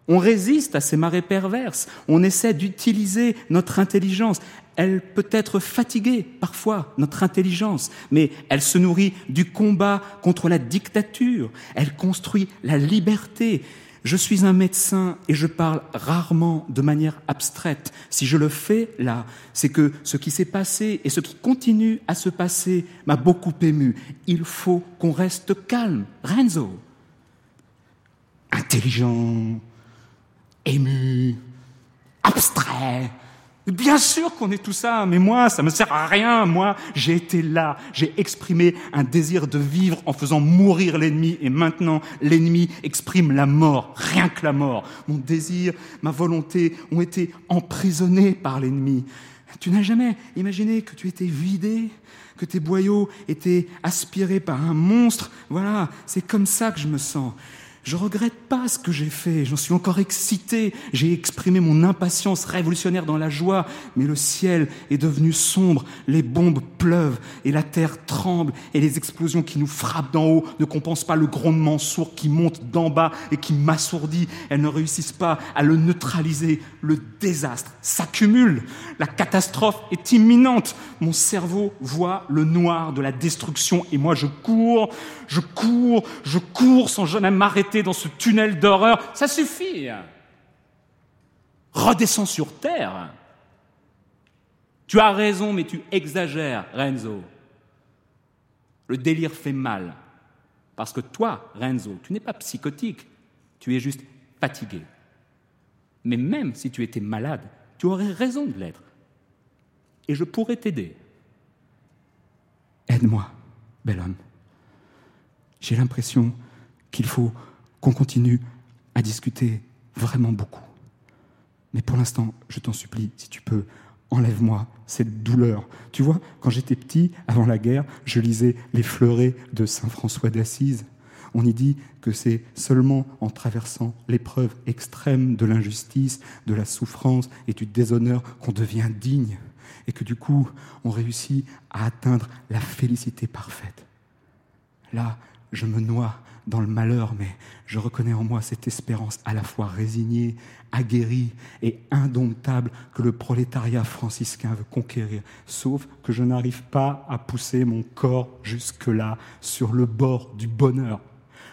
On résiste à ces marées perverses. On essaie d'utiliser notre intelligence. Elle peut être fatiguée parfois, notre intelligence, mais elle se nourrit du combat contre la dictature. Elle construit la liberté. Je suis un médecin et je parle rarement de manière abstraite. Si je le fais là, c'est que ce qui s'est passé et ce qui continue à se passer m'a beaucoup ému. Il faut qu'on reste calme. Renzo. Intelligent, ému, abstrait, Bien sûr qu'on est tout ça, mais moi, ça me sert à rien. Moi, j'ai été là, j'ai exprimé un désir de vivre en faisant mourir l'ennemi, et maintenant, l'ennemi exprime la mort, rien que la mort. Mon désir, ma volonté ont été emprisonnés par l'ennemi. Tu n'as jamais imaginé que tu étais vidé, que tes boyaux étaient aspirés par un monstre? Voilà, c'est comme ça que je me sens. Je regrette pas ce que j'ai fait, j'en suis encore excité, j'ai exprimé mon impatience révolutionnaire dans la joie, mais le ciel est devenu sombre, les bombes pleuvent et la terre tremble. Et les explosions qui nous frappent d'en haut ne compensent pas le grondement sourd qui monte d'en bas et qui m'assourdit, elles ne réussissent pas à le neutraliser, le désastre s'accumule, la catastrophe est imminente, mon cerveau voit le noir de la destruction et moi je cours, je cours, je cours sans jamais m'arrêter dans ce tunnel d'horreur. Ça suffit. Redescends sur Terre. Tu as raison, mais tu exagères, Renzo. Le délire fait mal. Parce que toi, Renzo, tu n'es pas psychotique, tu es juste fatigué. Mais même si tu étais malade, tu aurais raison de l'être. Et je pourrais t'aider. Aide-moi, bel homme. J'ai l'impression qu'il faut qu'on continue à discuter vraiment beaucoup. Mais pour l'instant, je t'en supplie, si tu peux, enlève-moi cette douleur. Tu vois, quand j'étais petit, avant la guerre, je lisais les fleurets de Saint François d'Assise. On y dit que c'est seulement en traversant l'épreuve extrême de l'injustice, de la souffrance et du déshonneur qu'on devient digne et que du coup, on réussit à atteindre la félicité parfaite. Là, je me noie dans le malheur, mais je reconnais en moi cette espérance à la fois résignée, aguerrie et indomptable que le prolétariat franciscain veut conquérir, sauf que je n'arrive pas à pousser mon corps jusque-là, sur le bord du bonheur.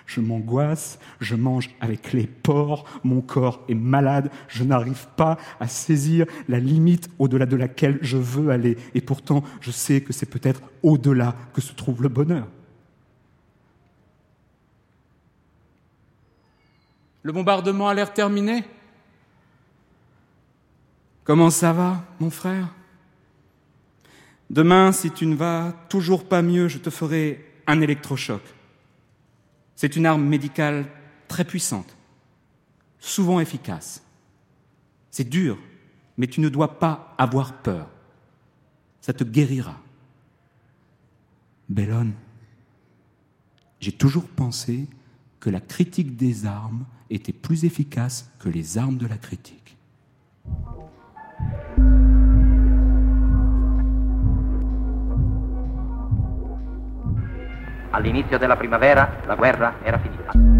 Je m'angoisse, je mange avec les porcs, mon corps est malade, je n'arrive pas à saisir la limite au-delà de laquelle je veux aller. Et pourtant, je sais que c'est peut-être au-delà que se trouve le bonheur. Le bombardement a l'air terminé Comment ça va, mon frère? Demain, si tu ne vas toujours pas mieux, je te ferai un électrochoc. C'est une arme médicale très puissante, souvent efficace. C'est dur, mais tu ne dois pas avoir peur. Ça te guérira. Bellone, j'ai toujours pensé que la critique des armes était plus efficace que les armes de la critique. All'inizio della primavera la guerra era finita.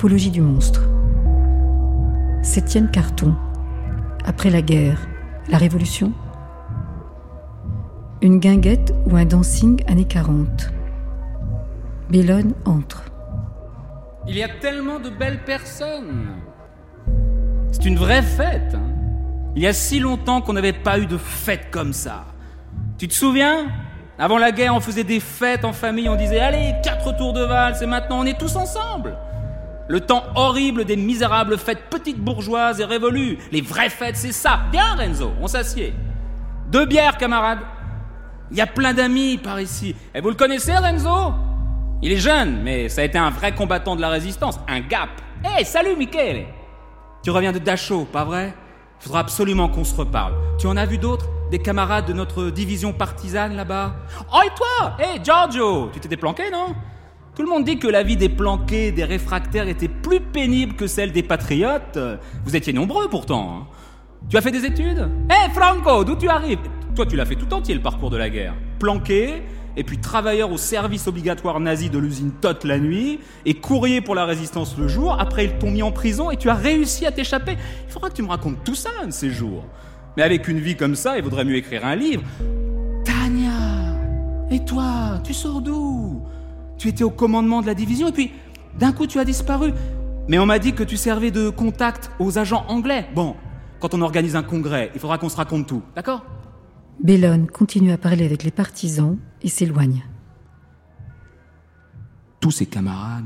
Apologie du monstre. Septième carton. Après la guerre, la révolution. Une guinguette ou un dancing années 40. Bellone entre. Il y a tellement de belles personnes. C'est une vraie fête. hein. Il y a si longtemps qu'on n'avait pas eu de fête comme ça. Tu te souviens? Avant la guerre, on faisait des fêtes en famille, on disait allez, quatre tours de valse, et maintenant on est tous ensemble. Le temps horrible des misérables fêtes petites bourgeoises est révolu. Les vraies fêtes, c'est ça. Bien, Renzo, on s'assied. Deux bières, camarades. Il y a plein d'amis par ici. Et vous le connaissez, Renzo? Il est jeune, mais ça a été un vrai combattant de la résistance, un gap. Hé, salut, Michele Tu reviens de Dachau, pas vrai? Faudra absolument qu'on se reparle. Tu en as vu d'autres? Des camarades de notre division partisane là-bas? Oh, et toi? Hé, Giorgio Tu t'étais planqué, non? Tout le monde dit que la vie des planqués, des réfractaires était plus pénible que celle des patriotes. Vous étiez nombreux pourtant. hein. Tu as fait des études? Hé, Franco, d'où tu arrives? Toi, tu l'as fait tout entier le parcours de la guerre. Planqué, et puis travailleur au service obligatoire nazi de l'usine Tot la nuit, et courrier pour la résistance le jour. Après, ils t'ont mis en prison et tu as réussi à t'échapper. Il faudra que tu me racontes tout ça un de ces jours. Mais avec une vie comme ça, il vaudrait mieux écrire un livre. Tania Et toi, tu sors d'où? Tu étais au commandement de la division et puis d'un coup tu as disparu. Mais on m'a dit que tu servais de contact aux agents anglais. Bon, quand on organise un congrès, il faudra qu'on se raconte tout, d'accord? Bellone continue à parler avec les partisans et s'éloigne. Tous ses camarades,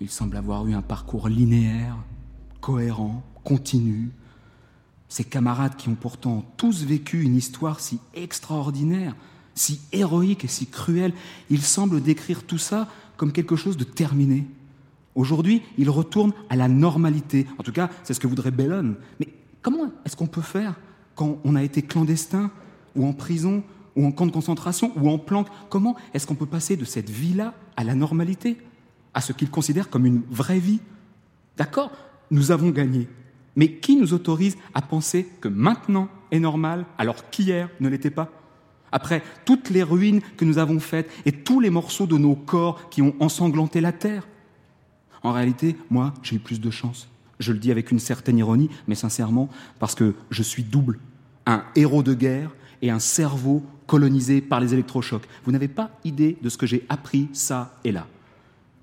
Il semble avoir eu un parcours linéaire, cohérent, continu. Ses camarades qui ont pourtant tous vécu une histoire si extraordinaire, si héroïque et si cruelle, il semble décrire tout ça comme quelque chose de terminé. Aujourd'hui, il retourne à la normalité. En tout cas, c'est ce que voudrait Bellone. Mais comment est-ce qu'on peut faire quand on a été clandestin ou en prison ou en camp de concentration ou en planque? Comment est-ce qu'on peut passer de cette vie-là à la normalité À ce qu'il considère comme une vraie vie? D'accord Nous avons gagné. Mais qui nous autorise à penser que maintenant est normal alors qu'hier ne l'était pas? Après toutes les ruines que nous avons faites et tous les morceaux de nos corps qui ont ensanglanté la terre En réalité, moi, j'ai eu plus de chance. Je le dis avec une certaine ironie, mais sincèrement, parce que je suis double. Un héros de guerre et un cerveau colonisé par les électrochocs. Vous n'avez pas idée de ce que j'ai appris ça et là.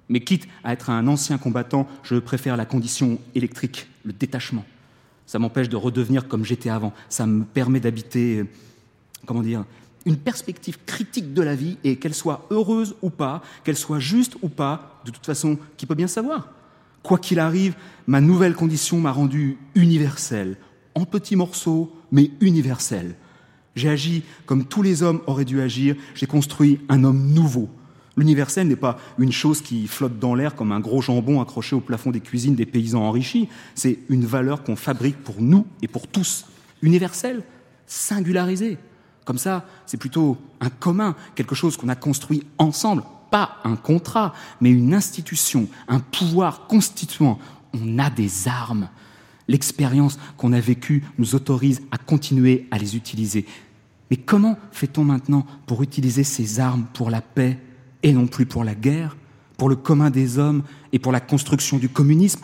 Mais quitte à être un ancien combattant, je préfère la condition électrique, le détachement. Ça m'empêche de redevenir comme j'étais avant. Ça me permet d'habiter, comment dire, une perspective critique de la vie et qu'elle soit heureuse ou pas, qu'elle soit juste ou pas, de toute façon, qui peut bien savoir Quoi qu'il arrive, ma nouvelle condition m'a rendu universel, en petits morceaux, mais universel. J'ai agi comme tous les hommes auraient dû agir, j'ai construit un homme nouveau. L'universel n'est pas une chose qui flotte dans l'air comme un gros jambon accroché au plafond des cuisines des paysans enrichis, c'est une valeur qu'on fabrique pour nous et pour tous. Universel, singularisé. Comme ça, c'est plutôt un commun, quelque chose qu'on a construit ensemble, pas un contrat, mais une institution, un pouvoir constituant. On a des armes. L'expérience qu'on a vécue nous autorise à continuer à les utiliser. Mais comment fait-on maintenant pour utiliser ces armes pour la paix et non plus pour la guerre, pour le commun des hommes et pour la construction du communisme?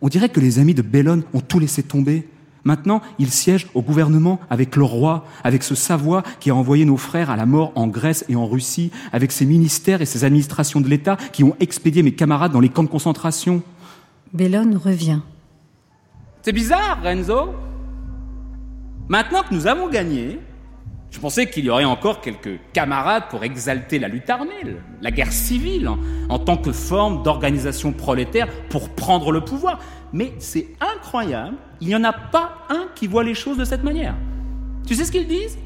On dirait que les amis de Bellone ont tout laissé tomber. Maintenant, ils siègent au gouvernement avec le roi, avec ce Savoie qui a envoyé nos frères à la mort en Grèce et en Russie, avec ses ministères et ses administrations de l'État qui ont expédié mes camarades dans les camps de concentration. Bellone revient. C'est bizarre, Renzo. Maintenant que nous avons gagné, je pensais qu'il y aurait encore quelques camarades pour exalter la lutte armée, la guerre civile, en, en tant que forme d'organisation prolétaire pour prendre le pouvoir. Mais c'est incroyable, il n'y en a pas un qui voit les choses de cette manière. Tu sais ce qu'ils disent?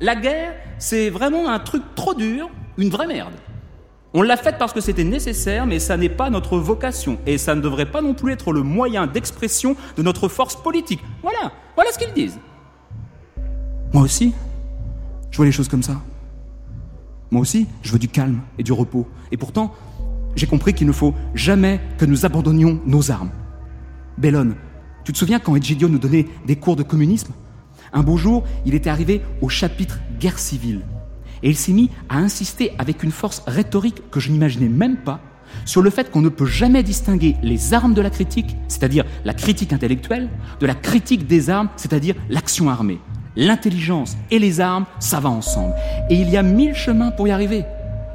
La guerre, c'est vraiment un truc trop dur, une vraie merde. On l'a faite parce que c'était nécessaire, mais ça n'est pas notre vocation. Et ça ne devrait pas non plus être le moyen d'expression de notre force politique. Voilà, voilà ce qu'ils disent. Moi aussi, je vois les choses comme ça. Moi aussi, je veux du calme et du repos. Et pourtant, j'ai compris qu'il ne faut jamais que nous abandonnions nos armes. Bellone, tu te souviens quand Egidio nous donnait des cours de communisme? Un beau jour, il était arrivé au chapitre guerre civile. Et il s'est mis à insister avec une force rhétorique que je n'imaginais même pas sur le fait qu'on ne peut jamais distinguer les armes de la critique, c'est-à-dire la critique intellectuelle, de la critique des armes, c'est-à-dire l'action armée. L'intelligence et les armes, ça va ensemble. Et il y a mille chemins pour y arriver.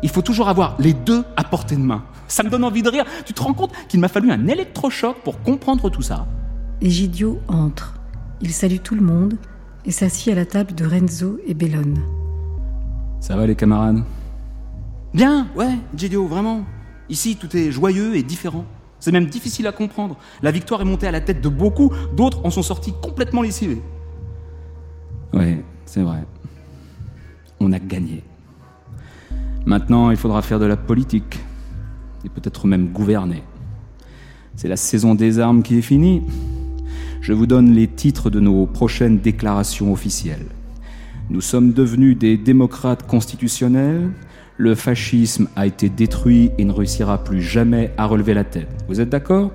Il faut toujours avoir les deux à portée de main. Ça me donne envie de rire. Tu te rends compte qu'il m'a fallu un électrochoc pour comprendre tout ça Egidio entre. Il salue tout le monde et s'assied à la table de Renzo et Bellone. Ça va les camarades? Bien, ouais, Egidio, vraiment. Ici, tout est joyeux et différent. C'est même difficile à comprendre. La victoire est montée à la tête de beaucoup, d'autres en sont sortis complètement lessivés. Ouais, c'est vrai. On a gagné. Maintenant, il faudra faire de la politique et peut-être même gouverner. C'est la saison des armes qui est finie. Je vous donne les titres de nos prochaines déclarations officielles. Nous sommes devenus des démocrates constitutionnels. Le fascisme a été détruit et ne réussira plus jamais à relever la tête. Vous êtes d'accord?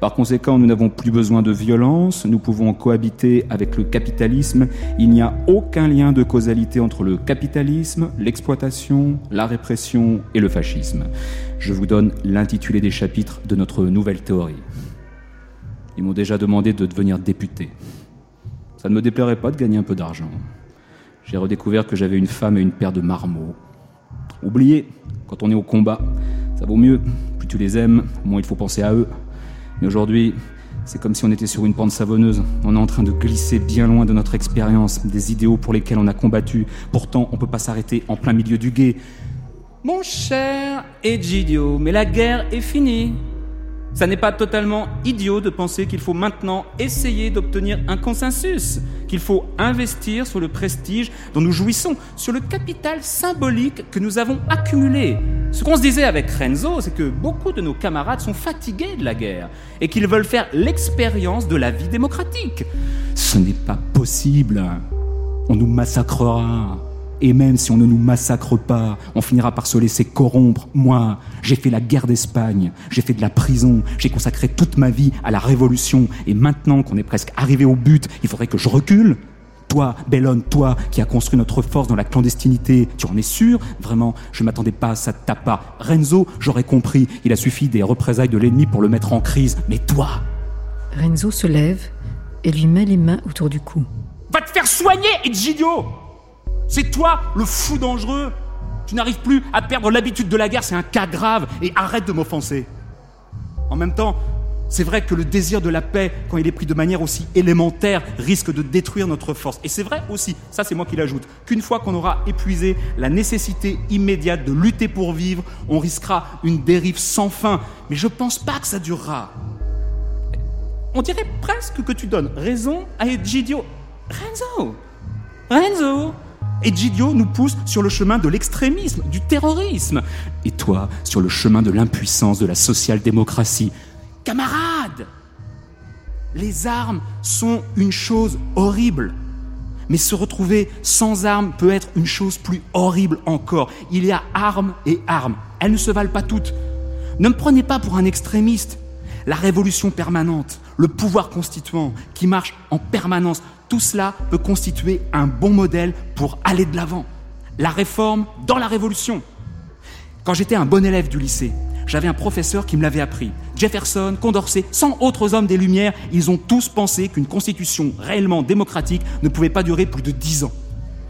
Par conséquent, nous n'avons plus besoin de violence, nous pouvons cohabiter avec le capitalisme. Il n'y a aucun lien de causalité entre le capitalisme, l'exploitation, la répression et le fascisme. Je vous donne l'intitulé des chapitres de notre nouvelle théorie. Ils m'ont déjà demandé de devenir député. Ça ne me déplairait pas de gagner un peu d'argent. J'ai redécouvert que j'avais une femme et une paire de marmots. Oubliez, quand on est au combat, ça vaut mieux. Plus tu les aimes, moins il faut penser à eux. Mais aujourd'hui, c'est comme si on était sur une pente savonneuse. On est en train de glisser bien loin de notre expérience, des idéaux pour lesquels on a combattu. Pourtant, on ne peut pas s'arrêter en plein milieu du guet. Mon cher Egidio, mais la guerre est finie. Ça n'est pas totalement idiot de penser qu'il faut maintenant essayer d'obtenir un consensus, qu'il faut investir sur le prestige dont nous jouissons, sur le capital symbolique que nous avons accumulé. Ce qu'on se disait avec Renzo, c'est que beaucoup de nos camarades sont fatigués de la guerre et qu'ils veulent faire l'expérience de la vie démocratique. Ce n'est pas possible. On nous massacrera. Et même si on ne nous massacre pas, on finira par se laisser corrompre. Moi, j'ai fait la guerre d'Espagne, j'ai fait de la prison, j'ai consacré toute ma vie à la révolution. Et maintenant qu'on est presque arrivé au but, il faudrait que je recule toi, Bellone, toi qui as construit notre force dans la clandestinité, tu en es sûr? Vraiment, je ne m'attendais pas à ça de ta part. Renzo, j'aurais compris, il a suffi des représailles de l'ennemi pour le mettre en crise. Mais toi Renzo se lève et lui met les mains autour du cou. Va te faire soigner, Egidio c'est toi le fou dangereux. Tu n'arrives plus à perdre l'habitude de la guerre, c'est un cas grave, et arrête de m'offenser. En même temps, c'est vrai que le désir de la paix, quand il est pris de manière aussi élémentaire, risque de détruire notre force. Et c'est vrai aussi, ça c'est moi qui l'ajoute, qu'une fois qu'on aura épuisé la nécessité immédiate de lutter pour vivre, on risquera une dérive sans fin. Mais je pense pas que ça durera. On dirait presque que tu donnes raison à Egidio. Renzo Renzo et Gidio nous pousse sur le chemin de l'extrémisme, du terrorisme. Et toi, sur le chemin de l'impuissance de la social-démocratie. Camarades Les armes sont une chose horrible. Mais se retrouver sans armes peut être une chose plus horrible encore. Il y a armes et armes. Elles ne se valent pas toutes. Ne me prenez pas pour un extrémiste. La révolution permanente, le pouvoir constituant qui marche en permanence, tout cela peut constituer un bon modèle pour aller de l'avant. La réforme dans la révolution. Quand j'étais un bon élève du lycée, j'avais un professeur qui me l'avait appris. Jefferson, Condorcet, cent autres hommes des Lumières, ils ont tous pensé qu'une constitution réellement démocratique ne pouvait pas durer plus de dix ans.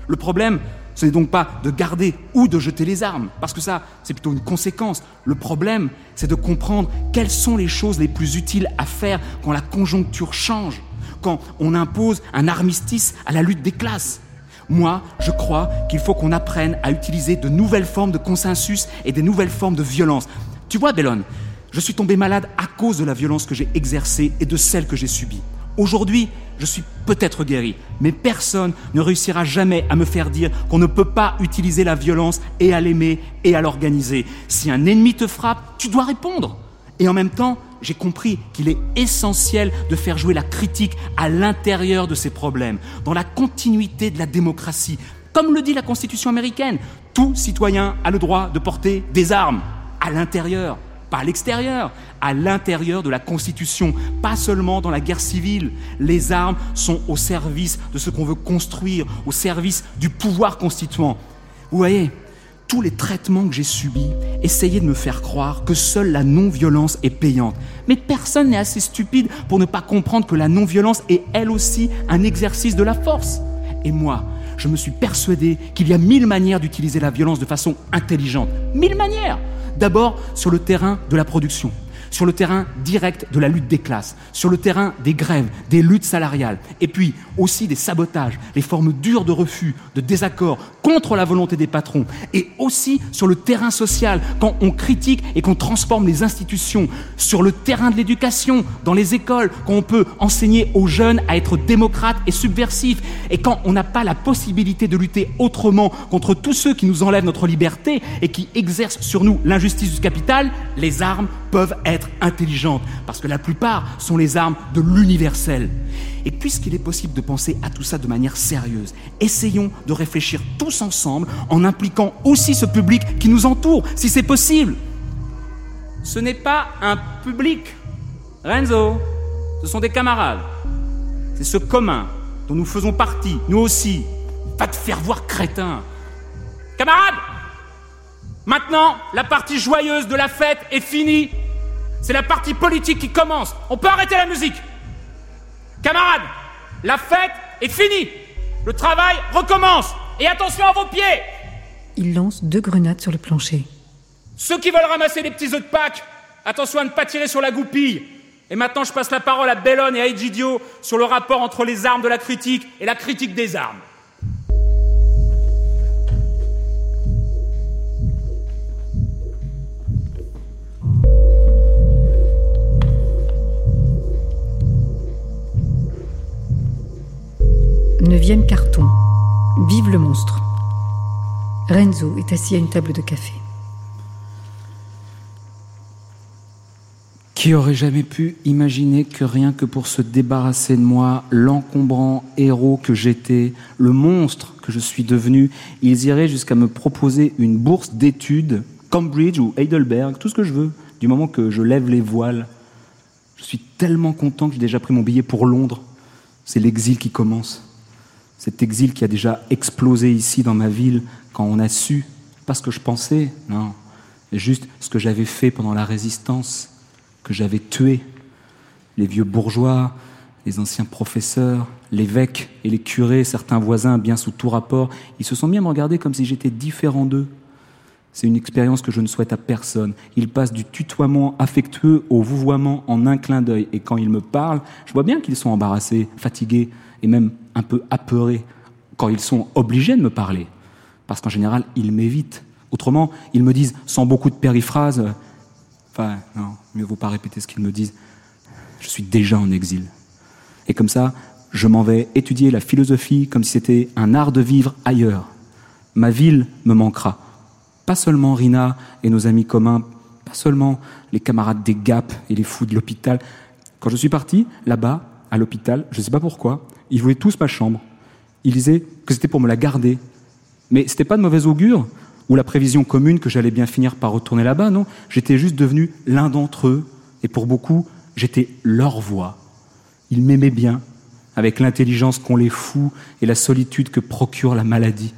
Le problème, ce n'est donc pas de garder ou de jeter les armes, parce que ça, c'est plutôt une conséquence. Le problème, c'est de comprendre quelles sont les choses les plus utiles à faire quand la conjoncture change quand on impose un armistice à la lutte des classes. Moi, je crois qu'il faut qu'on apprenne à utiliser de nouvelles formes de consensus et des nouvelles formes de violence. Tu vois, Bellone, je suis tombé malade à cause de la violence que j'ai exercée et de celle que j'ai subie. Aujourd'hui, je suis peut-être guéri, mais personne ne réussira jamais à me faire dire qu'on ne peut pas utiliser la violence et à l'aimer et à l'organiser. Si un ennemi te frappe, tu dois répondre. Et en même temps, j'ai compris qu'il est essentiel de faire jouer la critique à l'intérieur de ces problèmes, dans la continuité de la démocratie. Comme le dit la Constitution américaine, tout citoyen a le droit de porter des armes à l'intérieur, pas à l'extérieur, à l'intérieur de la Constitution, pas seulement dans la guerre civile. Les armes sont au service de ce qu'on veut construire, au service du pouvoir constituant. Vous voyez, tous les traitements que j'ai subis essayaient de me faire croire que seule la non-violence est payante. Mais personne n'est assez stupide pour ne pas comprendre que la non-violence est elle aussi un exercice de la force. Et moi, je me suis persuadé qu'il y a mille manières d'utiliser la violence de façon intelligente. Mille manières D'abord sur le terrain de la production sur le terrain direct de la lutte des classes, sur le terrain des grèves, des luttes salariales, et puis aussi des sabotages, les formes dures de refus, de désaccord contre la volonté des patrons, et aussi sur le terrain social, quand on critique et qu'on transforme les institutions, sur le terrain de l'éducation, dans les écoles, quand on peut enseigner aux jeunes à être démocrates et subversifs, et quand on n'a pas la possibilité de lutter autrement contre tous ceux qui nous enlèvent notre liberté et qui exercent sur nous l'injustice du capital, les armes peuvent être intelligentes, parce que la plupart sont les armes de l'universel. Et puisqu'il est possible de penser à tout ça de manière sérieuse, essayons de réfléchir tous ensemble en impliquant aussi ce public qui nous entoure, si c'est possible. Ce n'est pas un public, Renzo, ce sont des camarades. C'est ce commun dont nous faisons partie, nous aussi. Pas te faire voir crétin. Camarades Maintenant, la partie joyeuse de la fête est finie. C'est la partie politique qui commence. On peut arrêter la musique. Camarades, la fête est finie. Le travail recommence. Et attention à vos pieds. Il lance deux grenades sur le plancher. Ceux qui veulent ramasser les petits œufs de Pâques, attention à ne pas tirer sur la goupille. Et maintenant, je passe la parole à Bellone et à Egidio sur le rapport entre les armes de la critique et la critique des armes. Neuvième carton. Vive le monstre. Renzo est assis à une table de café. Qui aurait jamais pu imaginer que rien que pour se débarrasser de moi, l'encombrant héros que j'étais, le monstre que je suis devenu, ils iraient jusqu'à me proposer une bourse d'études, Cambridge ou Heidelberg, tout ce que je veux, du moment que je lève les voiles. Je suis tellement content que j'ai déjà pris mon billet pour Londres. C'est l'exil qui commence. Cet exil qui a déjà explosé ici dans ma ville quand on a su, pas ce que je pensais, non, juste ce que j'avais fait pendant la résistance, que j'avais tué. Les vieux bourgeois, les anciens professeurs, l'évêque et les curés, certains voisins bien sous tout rapport, ils se sont à me regarder comme si j'étais différent d'eux. C'est une expérience que je ne souhaite à personne. Ils passent du tutoiement affectueux au vouvoiement en un clin d'œil. Et quand ils me parlent, je vois bien qu'ils sont embarrassés, fatigués et même un peu apeurés quand ils sont obligés de me parler. Parce qu'en général, ils m'évitent. Autrement, ils me disent, sans beaucoup de périphrases, enfin, non, mieux vaut pas répéter ce qu'ils me disent, je suis déjà en exil. Et comme ça, je m'en vais étudier la philosophie comme si c'était un art de vivre ailleurs. Ma ville me manquera. Pas seulement Rina et nos amis communs, pas seulement les camarades des GAP et les fous de l'hôpital. Quand je suis parti, là-bas, à l'hôpital, je ne sais pas pourquoi, ils voulaient tous ma chambre. Ils disaient que c'était pour me la garder. Mais c'était pas de mauvais augure, ou la prévision commune que j'allais bien finir par retourner là-bas, non. J'étais juste devenu l'un d'entre eux, et pour beaucoup, j'étais leur voix. Ils m'aimaient bien, avec l'intelligence qu'ont les fous et la solitude que procure la maladie.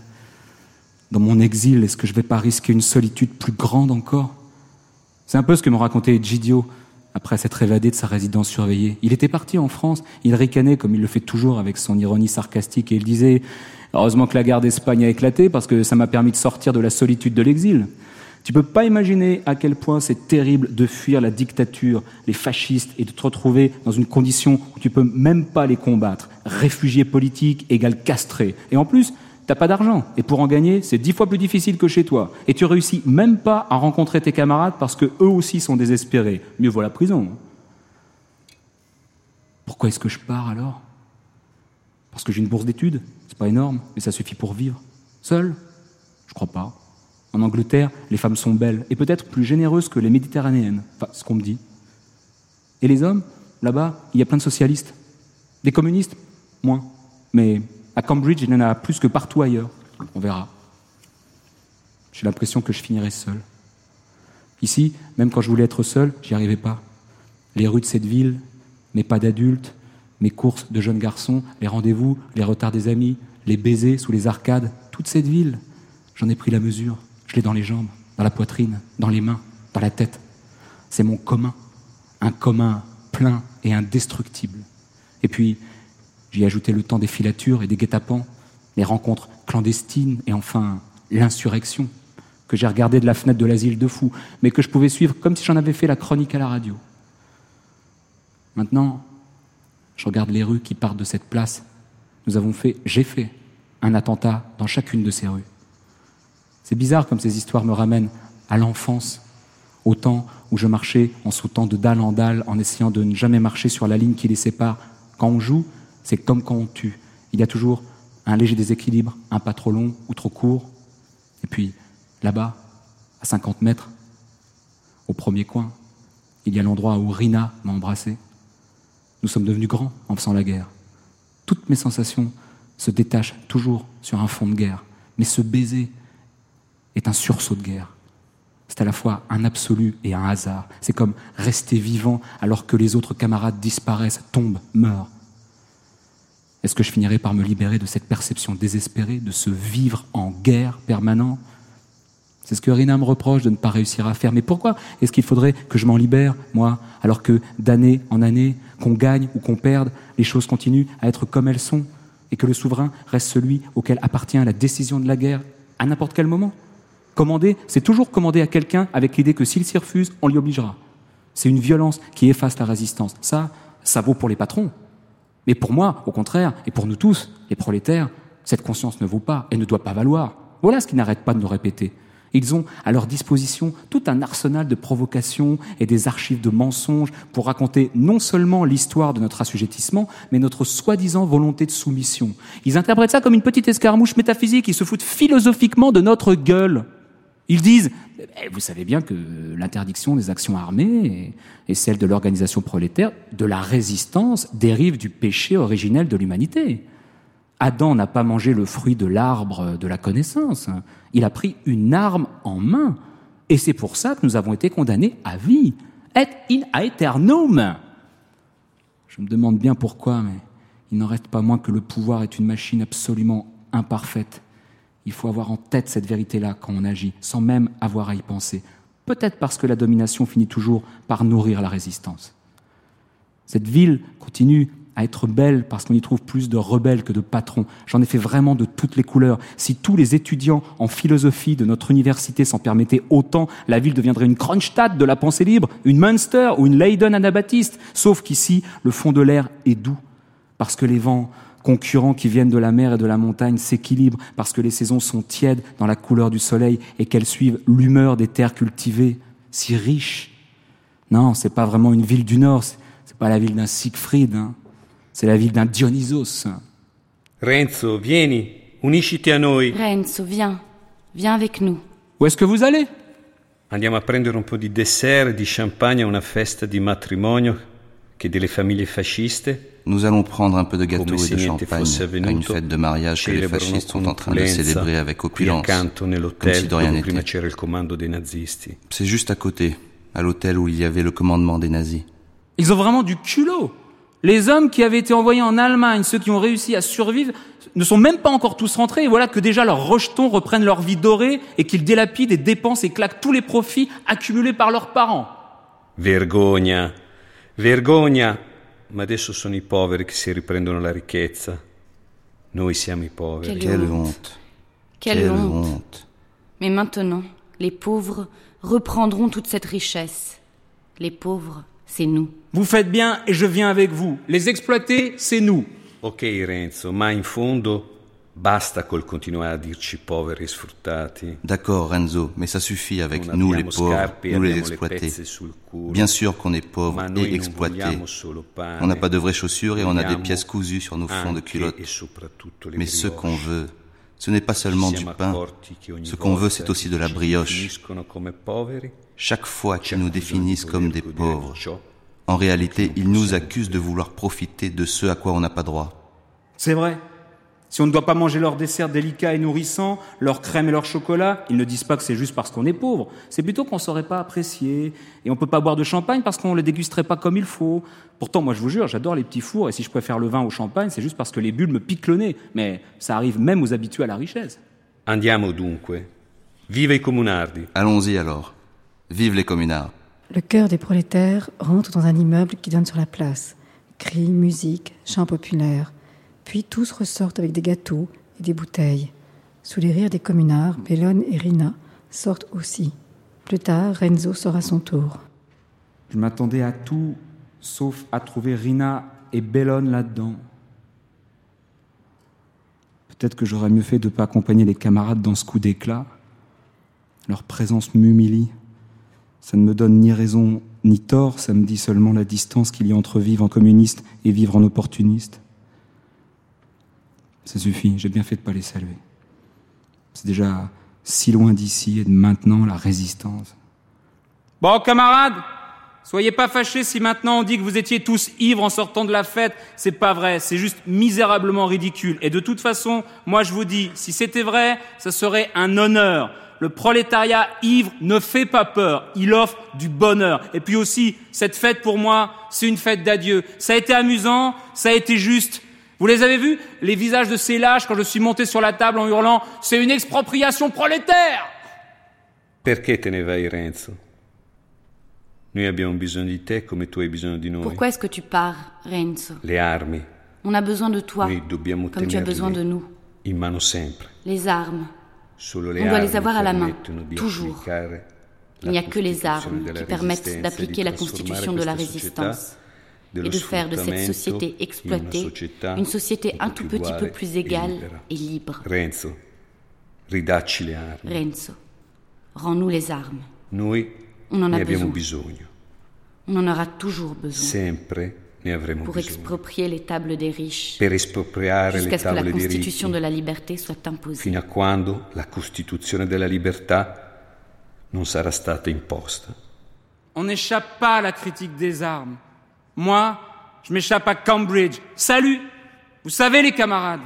Dans mon exil, est-ce que je ne vais pas risquer une solitude plus grande encore? C'est un peu ce que me racontait Gidio après s'être évadé de sa résidence surveillée. Il était parti en France, il ricanait comme il le fait toujours avec son ironie sarcastique et il disait Heureusement que la guerre d'Espagne a éclaté parce que ça m'a permis de sortir de la solitude de l'exil. Tu peux pas imaginer à quel point c'est terrible de fuir la dictature, les fascistes et de te retrouver dans une condition où tu peux même pas les combattre. Réfugié politique égale castré. Et en plus, T'as pas d'argent. Et pour en gagner, c'est dix fois plus difficile que chez toi. Et tu réussis même pas à rencontrer tes camarades parce que eux aussi sont désespérés. Mieux vaut la prison. Pourquoi est-ce que je pars alors? Parce que j'ai une bourse d'études. C'est pas énorme, mais ça suffit pour vivre. Seul? Je crois pas. En Angleterre, les femmes sont belles et peut-être plus généreuses que les méditerranéennes. Enfin, ce qu'on me dit. Et les hommes? Là-bas, il y a plein de socialistes. Des communistes? Moins. Mais à Cambridge, il y en a plus que partout ailleurs. On verra. J'ai l'impression que je finirai seul. Ici, même quand je voulais être seul, j'y arrivais pas. Les rues de cette ville, mes pas d'adultes, mes courses de jeunes garçons, les rendez-vous, les retards des amis, les baisers sous les arcades, toute cette ville, j'en ai pris la mesure. Je l'ai dans les jambes, dans la poitrine, dans les mains, dans la tête. C'est mon commun, un commun plein et indestructible. Et puis, J'y ai ajouté le temps des filatures et des guet-apens, les rencontres clandestines et enfin l'insurrection que j'ai regardé de la fenêtre de l'asile de fous, mais que je pouvais suivre comme si j'en avais fait la chronique à la radio. Maintenant, je regarde les rues qui partent de cette place. Nous avons fait, j'ai fait, un attentat dans chacune de ces rues. C'est bizarre comme ces histoires me ramènent à l'enfance, au temps où je marchais en sautant de dalle en dalle, en essayant de ne jamais marcher sur la ligne qui les sépare. Quand on joue, c'est comme quand on tue. Il y a toujours un léger déséquilibre, un pas trop long ou trop court. Et puis, là-bas, à 50 mètres, au premier coin, il y a l'endroit où Rina m'a embrassé. Nous sommes devenus grands en faisant la guerre. Toutes mes sensations se détachent toujours sur un fond de guerre. Mais ce baiser est un sursaut de guerre. C'est à la fois un absolu et un hasard. C'est comme rester vivant alors que les autres camarades disparaissent, tombent, meurent. Est-ce que je finirai par me libérer de cette perception désespérée, de ce vivre en guerre permanent C'est ce que Rina me reproche de ne pas réussir à faire. Mais pourquoi est-ce qu'il faudrait que je m'en libère, moi, alors que d'année en année, qu'on gagne ou qu'on perde, les choses continuent à être comme elles sont, et que le souverain reste celui auquel appartient la décision de la guerre à n'importe quel moment? Commander, c'est toujours commander à quelqu'un avec l'idée que s'il s'y refuse, on l'y obligera. C'est une violence qui efface la résistance. Ça, ça vaut pour les patrons, mais pour moi, au contraire, et pour nous tous, les prolétaires, cette conscience ne vaut pas et ne doit pas valoir. Voilà ce qui n'arrête pas de nous répéter. Ils ont à leur disposition tout un arsenal de provocations et des archives de mensonges pour raconter non seulement l'histoire de notre assujettissement, mais notre soi-disant volonté de soumission. Ils interprètent ça comme une petite escarmouche métaphysique, ils se foutent philosophiquement de notre gueule. Ils disent, eh, vous savez bien que l'interdiction des actions armées et celle de l'organisation prolétaire, de la résistance, dérive du péché originel de l'humanité. Adam n'a pas mangé le fruit de l'arbre de la connaissance. Il a pris une arme en main. Et c'est pour ça que nous avons été condamnés à vie. Et in aeternum. Je me demande bien pourquoi, mais il n'en reste pas moins que le pouvoir est une machine absolument imparfaite. Il faut avoir en tête cette vérité-là quand on agit, sans même avoir à y penser. Peut-être parce que la domination finit toujours par nourrir la résistance. Cette ville continue à être belle parce qu'on y trouve plus de rebelles que de patrons. J'en ai fait vraiment de toutes les couleurs. Si tous les étudiants en philosophie de notre université s'en permettaient autant, la ville deviendrait une Kronstadt de la pensée libre, une Münster ou une Leiden anabaptiste. Sauf qu'ici, le fond de l'air est doux parce que les vents concurrents qui viennent de la mer et de la montagne s'équilibrent parce que les saisons sont tièdes dans la couleur du soleil et qu'elles suivent l'humeur des terres cultivées, si riches. Non, c'est pas vraiment une ville du Nord, c'est pas la ville d'un Siegfried. Hein. C'est la ville d'un Dionysos. Renzo, vieni, unisciti a noi. Renzo, viens. Viens avec nous. Où est-ce que vous allez? Andiamo a prendere un po' di dessert e di champagne a una festa di matrimonio Nous allons prendre un peu de gâteau et de champagne à une fête de mariage que les fascistes sont en train de célébrer avec opulence, comme si de rien n'était. C'est juste à côté, à l'hôtel où il y avait le commandement des nazis. Ils ont vraiment du culot les hommes qui avaient été envoyés en Allemagne, ceux qui ont réussi à survivre, ne sont même pas encore tous rentrés. Et voilà que déjà leurs rejetons reprennent leur vie dorée et qu'ils délapident et dépensent et claquent tous les profits accumulés par leurs parents. Vergogna, vergogna. Ma adesso sono i poveri che si riprendono la ricchezza. Noi siamo i poveri. Quelle, honte. Quelle, Quelle honte. honte. Mais maintenant, les pauvres reprendront toute cette richesse. Les pauvres c'est nous. Vous faites bien et je viens avec vous. Les exploiter, c'est nous. Ok Renzo, ma in fondo basta col continuare a dirci poveri e sfruttati. D'accord Renzo, mais ça suffit avec nous les pauvres, nous les exploités. Bien sûr qu'on est pauvres et exploités. On n'a pas de vraies chaussures et on a des pièces cousues sur nos fonds de culottes. Mais ce qu'on veut, ce n'est pas seulement du pain. Ce qu'on veut, c'est aussi de la brioche. Chaque fois qu'ils nous définissent comme des pauvres, en réalité, ils nous accusent de vouloir profiter de ce à quoi on n'a pas droit. C'est vrai. Si on ne doit pas manger leurs desserts délicats et nourrissants, leur crème et leur chocolat, ils ne disent pas que c'est juste parce qu'on est pauvre. C'est plutôt qu'on ne saurait pas apprécier. Et on ne peut pas boire de champagne parce qu'on ne le dégusterait pas comme il faut. Pourtant, moi, je vous jure, j'adore les petits fours. Et si je préfère le vin au champagne, c'est juste parce que les bulles me piquent le nez. Mais ça arrive même aux habitués à la richesse. Andiamo dunque. Vive i comunardi. Allons-y alors. Vive les communards. Le cœur des prolétaires rentre dans un immeuble qui donne sur la place. Cris, musique, chants populaires. Puis tous ressortent avec des gâteaux et des bouteilles. Sous les rires des communards, Bellone et Rina sortent aussi. Plus tard, Renzo sort à son tour. Je m'attendais à tout, sauf à trouver Rina et Bellone là-dedans. Peut-être que j'aurais mieux fait de ne pas accompagner les camarades dans ce coup d'éclat. Leur présence m'humilie. Ça ne me donne ni raison ni tort, ça me dit seulement la distance qu'il y a entre vivre en communiste et vivre en opportuniste. Ça suffit, j'ai bien fait de pas les saluer. C'est déjà si loin d'ici et de maintenant la résistance. Bon, camarades, soyez pas fâchés si maintenant on dit que vous étiez tous ivres en sortant de la fête. C'est pas vrai, c'est juste misérablement ridicule. Et de toute façon, moi je vous dis, si c'était vrai, ça serait un honneur. Le prolétariat ivre ne fait pas peur, il offre du bonheur. Et puis aussi, cette fête pour moi, c'est une fête d'adieu. Ça a été amusant, ça a été juste, vous les avez vus, les visages de ces lâches quand je suis monté sur la table en hurlant C'est une expropriation prolétaire Perché te ne vai, Renzo? Noi abbiamo bisogno di te come tu hai bisogno di noi. Pourquoi est-ce que tu pars, Renzo? Le armi. On a besoin de toi, comme tu as besoin de nous. In mano sempre. Les armes. Solo le On doit les avoir à la main, toujours. Il n'y a que les armes qui permettent d'appliquer la constitution de la résistance et de faire de cette société exploitée une société un tout petit peu plus égale et libre. Renzo, ridacci le armi. Renzo, Rends-nous les armes. Noi On en a ne abbiamo besoin. bisogno. On en aura toujours besoin Sempre ne avremo pour bisogno. exproprier les tables des riches, Per espropriare le jusqu'à ce que la tavole dei constitution ricchi, de la liberté soit imposée. fino a quando la Costituzione della libertà non sarà stata imposta. On n'échappe pas à la critique des armes. Moi, je m'échappe à Cambridge. Salut Vous savez les camarades,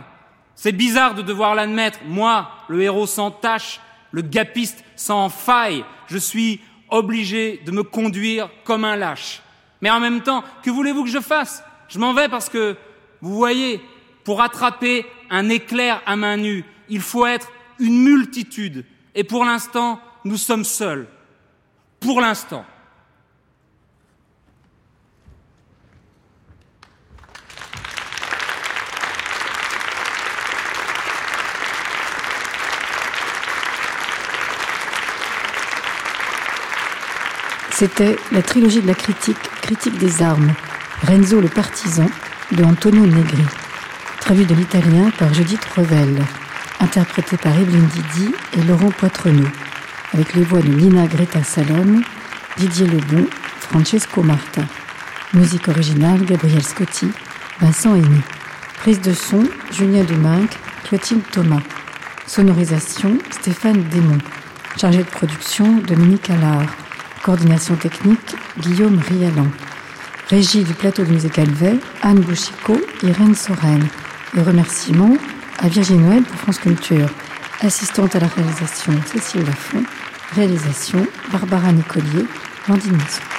c'est bizarre de devoir l'admettre. Moi, le héros sans tache, le gapiste sans faille, je suis obligé de me conduire comme un lâche. Mais en même temps, que voulez-vous que je fasse? Je m'en vais parce que, vous voyez, pour attraper un éclair à main nue, il faut être une multitude. Et pour l'instant, nous sommes seuls. Pour l'instant. C'était la trilogie de la critique, Critique des armes, Renzo le partisan, de Antonio Negri, traduit de l'italien par Judith Revel, interprété par Evelyne Didi et Laurent Poitrenaud, avec les voix de Lina Greta Salom, Didier Lebon, Francesco Marta. Musique originale, Gabriel Scotti, Vincent Aigny. Prise de son, Julien Deminck, Clotilde Thomas. Sonorisation, Stéphane Desmond. Chargé de production, Dominique Allard. Coordination technique, Guillaume Rialan. Régie du plateau de musique Alvet, Anne Bouchicot, Irène Sorel. Et remerciements à Virginie Noël pour France Culture. Assistante à la réalisation, Cécile Lafont. Réalisation, Barbara Nicolier, Landine Masson.